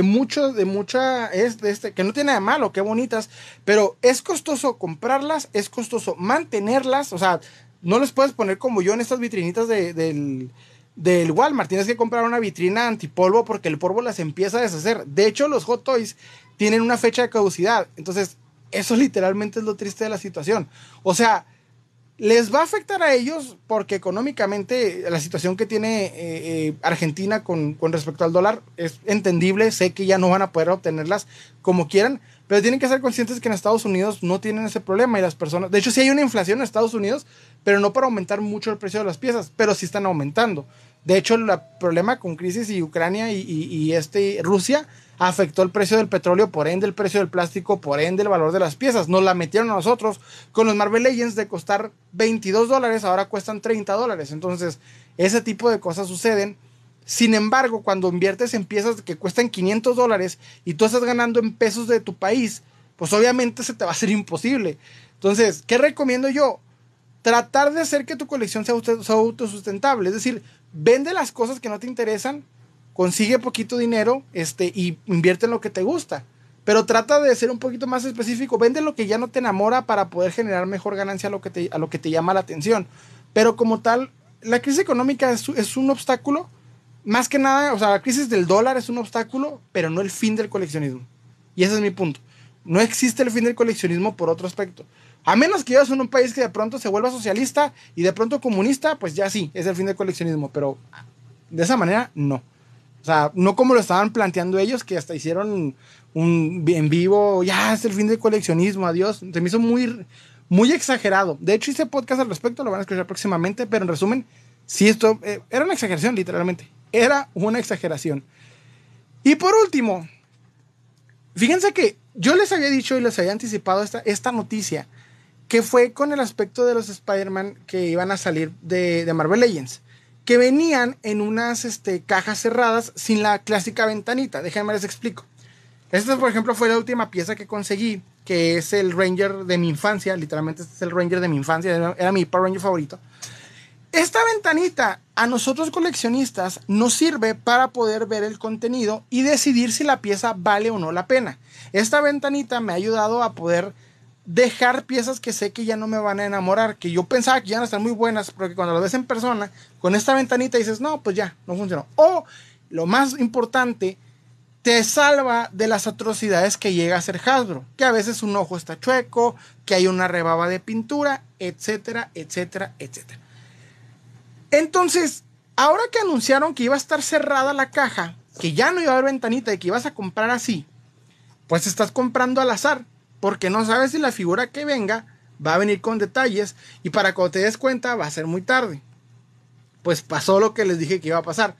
mucho, de mucha, es de este, que no tiene nada de malo, qué bonitas, pero es costoso comprarlas, es costoso mantenerlas, o sea, no les puedes poner como yo en estas vitrinitas del, del Walmart. Tienes que comprar una vitrina antipolvo porque el polvo las empieza a deshacer. De hecho, los Hot Toys tienen una fecha de caducidad. Entonces, eso literalmente es lo triste de la situación. O sea, les va a afectar a ellos porque económicamente la situación que tiene eh, eh, Argentina con, con, respecto al dólar es entendible. Sé que ya no van a poder obtenerlas como quieran, pero tienen que ser conscientes que en Estados Unidos no tienen ese problema y las personas, de hecho sí hay una inflación en Estados Unidos, pero no para aumentar mucho el precio de las piezas, pero sí están aumentando. De hecho, el problema con crisis y Ucrania y, y este, Rusia afectó el precio del petróleo, por ende el precio del plástico, por ende el valor de las piezas. Nos la metieron a nosotros con los Marvel Legends de costar 22 dólares, ahora cuestan 30 dólares. Entonces, ese tipo de cosas suceden. Sin embargo, cuando inviertes en piezas que cuestan 500 dólares y tú estás ganando en pesos de tu país, pues obviamente se te va a hacer imposible. Entonces, ¿qué recomiendo yo? Tratar de hacer que tu colección sea autosustentable. Es decir, vende las cosas que no te interesan, consigue poquito dinero este, y invierte en lo que te gusta. Pero trata de ser un poquito más específico. Vende lo que ya no te enamora para poder generar mejor ganancia a lo que te, a lo que te llama la atención. Pero como tal, la crisis económica es, es un obstáculo. Más que nada, o sea, la crisis del dólar es un obstáculo, pero no el fin del coleccionismo. Y ese es mi punto. No existe el fin del coleccionismo por otro aspecto. A menos que vivas en un país que de pronto se vuelva socialista y de pronto comunista, pues ya sí, es el fin del coleccionismo. Pero de esa manera, no. Sea, no como lo estaban planteando ellos, que hasta hicieron un en vivo, ya es el fin del coleccionismo, adiós. Se me hizo muy, muy exagerado. De hecho, hice podcast al respecto, lo van a escuchar próximamente, pero en resumen, sí, esto eh, era una exageración, literalmente. Era una exageración. Y por último, fíjense que yo les había dicho y les había anticipado esta, esta noticia, que fue con el aspecto de los Spider-Man que iban a salir de, de Marvel Legends que venían en unas este, cajas cerradas sin la clásica ventanita. Déjenme les explico. Esta, por ejemplo, fue la última pieza que conseguí, que es el Ranger de mi infancia. Literalmente, este es el Ranger de mi infancia, era, mi Power Ranger favorito. Esta ventanita a nosotros coleccionistas nos sirve para poder ver el contenido y decidir si la pieza vale o no la pena. Esta ventanita me ha ayudado a poder dejar piezas que sé que ya no me van a enamorar, que yo pensaba que ya no están muy buenas, pero que cuando lo ves en persona, con esta ventanita dices, no, pues ya, no funcionó. O, lo más importante, te salva de las atrocidades que llega a hacer Hasbro, que a veces un ojo está chueco, que hay una rebaba de pintura, etcétera, etcétera, etcétera. Entonces, ahora que anunciaron que iba a estar cerrada la caja, que ya no iba a haber ventanita y que ibas a comprar así, pues estás comprando al azar porque no sabes si la figura que venga va a venir con detalles y para que te des cuenta va a ser muy tarde. Pues pasó lo que les dije que iba a pasar.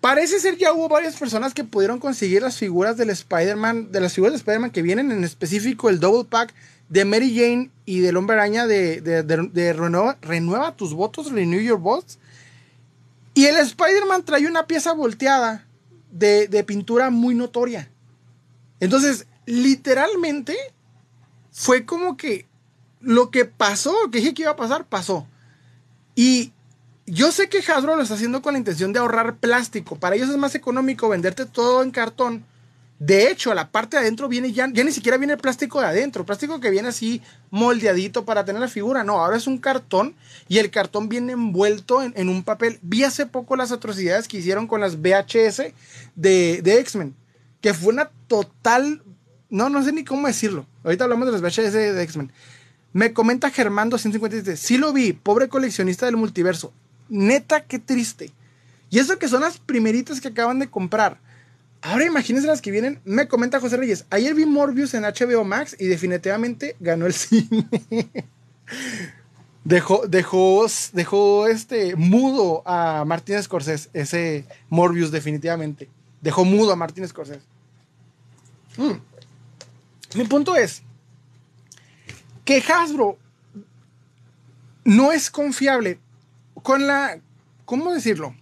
Parece ser que hubo varias personas que pudieron conseguir las figuras del Spider-Man, de las figuras de Spider-Man que vienen en específico el Double Pack de Mary Jane y del Hombre Araña de, de, renueva, renueva, tus votos, Renew Your Votes. Y el Spider-Man trae una pieza volteada de, de pintura muy notoria. Entonces, literalmente, fue como que lo que pasó, que dije que iba a pasar, pasó. Y yo sé que Hasbro lo está haciendo con la intención de ahorrar plástico. Para ellos es más económico venderte todo en cartón. De hecho, a la parte de adentro viene ya, ni siquiera viene el plástico de adentro, plástico que viene así moldeadito para tener la figura. No, ahora es un cartón y el cartón viene envuelto en, un papel. Vi hace poco las atrocidades que hicieron con las VHS de, de X-Men, que fue una total no, no sé ni cómo decirlo. Ahorita hablamos de los VHS de, X-Men. Me comenta Germán 257. Sí lo vi, pobre coleccionista del multiverso. Neta, qué triste. Y eso que son las primeritas que acaban de comprar. Ahora imagínense las que vienen. Me comenta José Reyes. Ayer vi Morbius en HBO Max y definitivamente ganó el cine. dejó, dejó, dejó este mudo a Martín Scorsese. Ese Morbius definitivamente. Dejó mudo a Martín Scorsese. Mm. Mi punto es que Hasbro no es confiable con la, ¿cómo decirlo?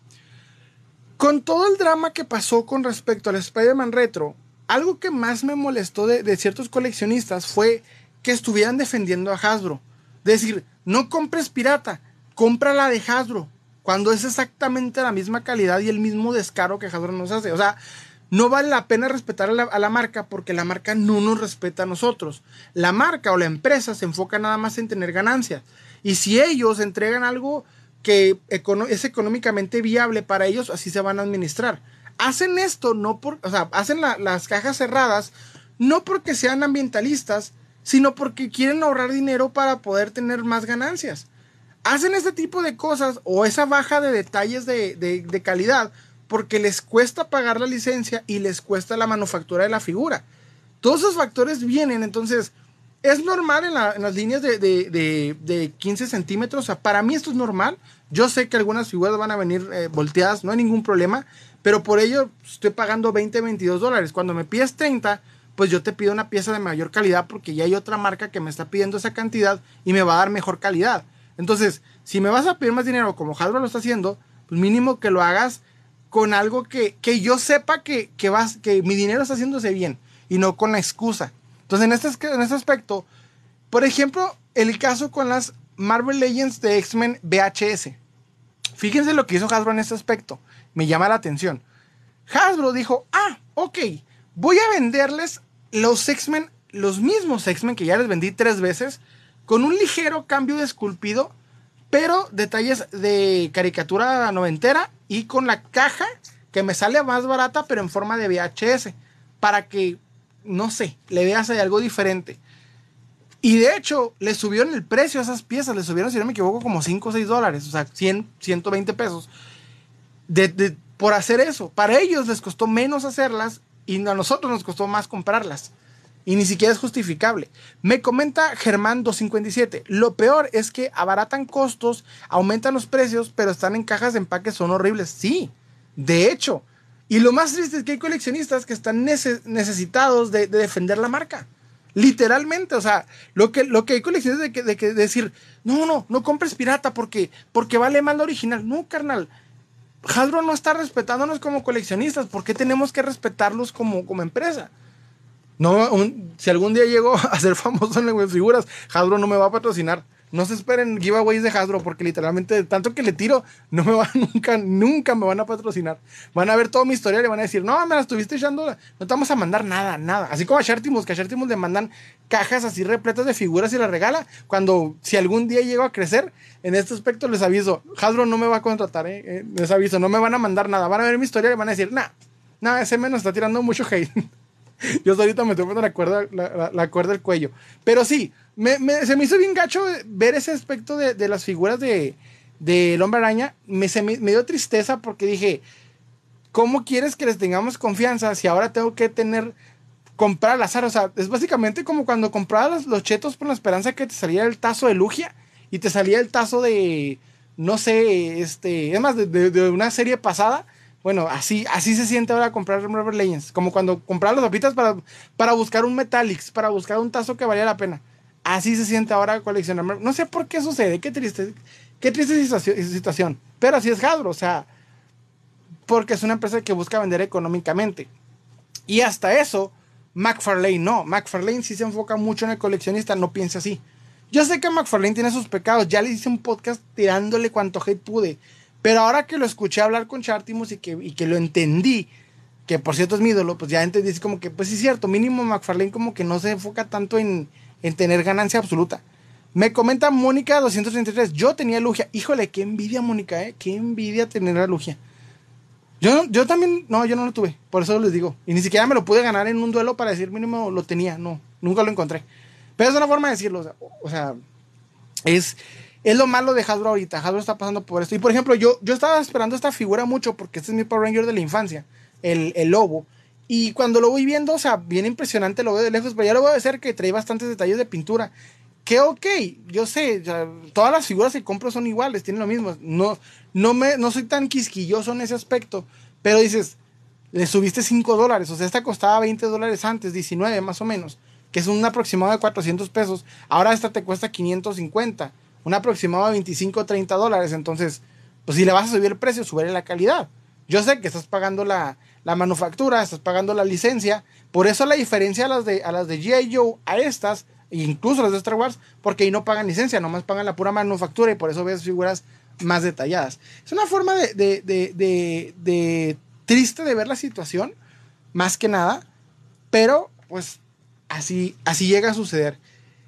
Con todo el drama que pasó con respecto al Spider-Man Retro, algo que más me molestó de, ciertos coleccionistas fue que estuvieran defendiendo a Hasbro. Decir, no compres pirata, compra la de Hasbro, cuando es exactamente la misma calidad y el mismo descaro que Hasbro nos hace. O sea, no vale la pena respetar a la, marca porque la marca no nos respeta a nosotros. La marca o la empresa se enfoca nada más en tener ganancias. Y si ellos entregan algo que es económicamente viable para ellos, así se van a administrar. Hacen esto no por, o sea, hacen las cajas cerradas no porque sean ambientalistas, sino porque quieren ahorrar dinero para poder tener más ganancias. Hacen este tipo de cosas o esa baja de detalles de, de calidad porque les cuesta pagar la licencia y les cuesta la manufactura de la figura. Todos esos factores vienen, entonces es normal en, las líneas de, 15 centímetros. O sea, para mí esto es normal. Yo sé que algunas figuras van a venir eh, volteadas, no hay ningún problema. Pero por ello estoy pagando 20, 22 dólares. Cuando me pides 30, pues yo te pido una pieza de mayor calidad porque ya hay otra marca que me está pidiendo esa cantidad y me va a dar mejor calidad. Entonces, si me vas a pedir más dinero como Hasbro lo está haciendo, pues mínimo que lo hagas con algo que, yo sepa que, que, vas, que mi dinero está haciéndose bien y no con la excusa. Entonces, en este, en este aspecto, por ejemplo, el caso con las Marvel Legends de X-Men VHS. Fíjense lo que hizo Hasbro en este aspecto. Me llama la atención. Hasbro dijo, ah, ok, voy a venderles los X-Men, los mismos X-Men que ya les vendí tres veces, con un ligero cambio de esculpido, pero detalles de caricatura noventera y con la caja que me sale más barata, pero en forma de VHS, para que no sé, le veas algo diferente. Y de hecho, le subieron el precio a esas piezas, le subieron, si no me equivoco, como 5 o 6 dólares, o sea, 100, 120 pesos. De, por hacer eso. Para ellos les costó menos hacerlas y a nosotros nos costó más comprarlas. Y ni siquiera es justificable. Me comenta Germán 257. Lo peor es que abaratan costos, aumentan los precios, pero están en cajas de empaque, son horribles. Sí, de hecho, y lo más triste es que hay coleccionistas que están necesitados de, defender la marca. Literalmente, o sea, lo que, lo que hay coleccionistas de que, de decir, no, no, no compres pirata porque, porque vale más la original. No, carnal. Hasbro no está respetándonos como coleccionistas. ¿Por qué tenemos que respetarlos como, como empresa? No, si algún día llego a ser famoso en las figuras, Hasbro no me va a patrocinar. No se esperen giveaways de Hasbro porque literalmente tanto que le tiro, no me van, nunca, nunca me van a patrocinar. Van a ver todo mi historia y van a decir, no, me la estuviste echando, no te vamos a mandar nada, nada. Así como a Shartimus, que a Shartimus le mandan cajas así repletas de figuras y la regala. Cuando, si algún día llego a crecer, en este aspecto les aviso, Hasbro no me va a contratar, eh, eh, les aviso, no me van a mandar nada. Van a ver mi historia y van a decir, nah, nada, ese menos está tirando mucho hate. Yo ahorita me estoy poniendo la cuerda, la, cuerda del cuello. Pero sí, se me hizo bien gacho ver ese aspecto de, las figuras de, de Hombre Araña. Me, me, dio tristeza porque dije, ¿cómo quieres que les tengamos confianza si ahora tengo que tener, comprar al azar? O sea, es básicamente como cuando comprabas los, chetos por la esperanza que te saliera el tazo de Lugia y te salía el tazo de, no sé, este, es más, de una serie pasada bueno, así, así se siente ahora comprar Marvel Legends. Como cuando comprar las papitas para, para buscar un Metallics, para buscar un tazo que valía la pena. Así se siente ahora coleccionar. No sé por qué sucede, qué triste, qué triste situación. Pero así es Hasbro, o sea, porque es una empresa que busca vender económicamente. Y hasta eso, McFarlane no. McFarlane sí se enfoca mucho en el coleccionista, no piensa así. Yo sé que McFarlane tiene sus pecados, ya le hice un podcast tirándole cuanto hate pude. Pero ahora que lo escuché hablar con Chartimus y que, y que lo entendí, que por cierto es mi ídolo, pues ya entendí, como que, pues sí es cierto, mínimo McFarlane como que no se enfoca tanto en, en tener ganancia absoluta. Me comenta Mónica 233, yo tenía Lugia. Híjole, qué envidia, Mónica, ¿eh? Qué envidia tener a Lugia. Yo, yo también, no, yo no lo tuve, por eso les digo. Y ni siquiera me lo pude ganar en un duelo para decir mínimo lo tenía, no, nunca lo encontré. Pero es una forma de decirlo, o sea, o sea es, es lo malo de Hasbro ahorita. Hasbro está pasando por esto. Y por ejemplo, yo, yo estaba esperando esta figura mucho porque este es mi Power Ranger de la infancia, el, el lobo. Y cuando lo voy viendo, o sea, bien impresionante, lo veo de lejos, pero ya lo voy a hacer que trae bastantes detalles de pintura. Que ok, yo sé, todas las figuras que compro son iguales, tienen lo mismo. No, no, me, no soy tan quisquilloso en ese aspecto, pero dices, le subiste 5 dólares, o sea, esta costaba 20 dólares antes, 19 más o menos, que es un aproximado de 400 pesos. Ahora esta te cuesta 550 un aproximado de 25 o 30 dólares. Entonces, pues si le vas a subir el precio, sube la calidad. Yo sé que estás pagando la, manufactura, estás pagando la licencia. Por eso la diferencia a las de, a las de G.I. Joe, a estas, e incluso las de Star Wars, porque ahí no pagan licencia, nomás pagan la pura manufactura y por eso ves figuras más detalladas. Es una forma de, de, de triste de ver la situación, más que nada, pero pues así, así llega a suceder.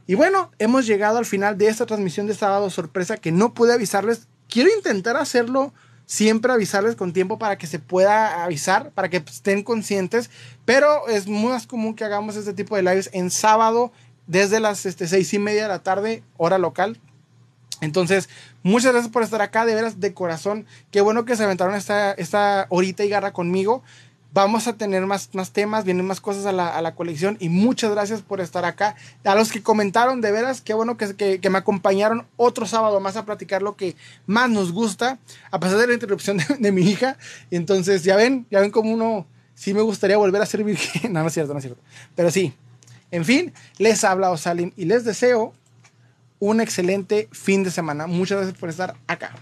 Y bueno, hemos llegado al final de esta transmisión de sábado sorpresa que no pude avisarles. Quiero intentar hacerlo siempre avisarles con tiempo para que se pueda avisar, para que estén conscientes, pero es más común que hagamos este tipo de lives en sábado desde las este, seis y media de la tarde, hora local. Entonces, muchas gracias por estar acá, de veras, de corazón. Qué bueno que se aventaron esta, esta horita y garra conmigo. Vamos a tener más, más temas, vienen más cosas a la, a la, colección y muchas gracias por estar acá. A los que comentaron, de veras, qué bueno que, que, me acompañaron otro sábado más a platicar lo que más nos gusta, a pesar de la interrupción de, mi hija. Entonces, ya ven, ya ven como uno, sí me gustaría volver a ser virgen. no, no es cierto, no es cierto. Pero sí, en fin, les habla Osalim y les deseo un excelente fin de semana. Muchas gracias por estar acá.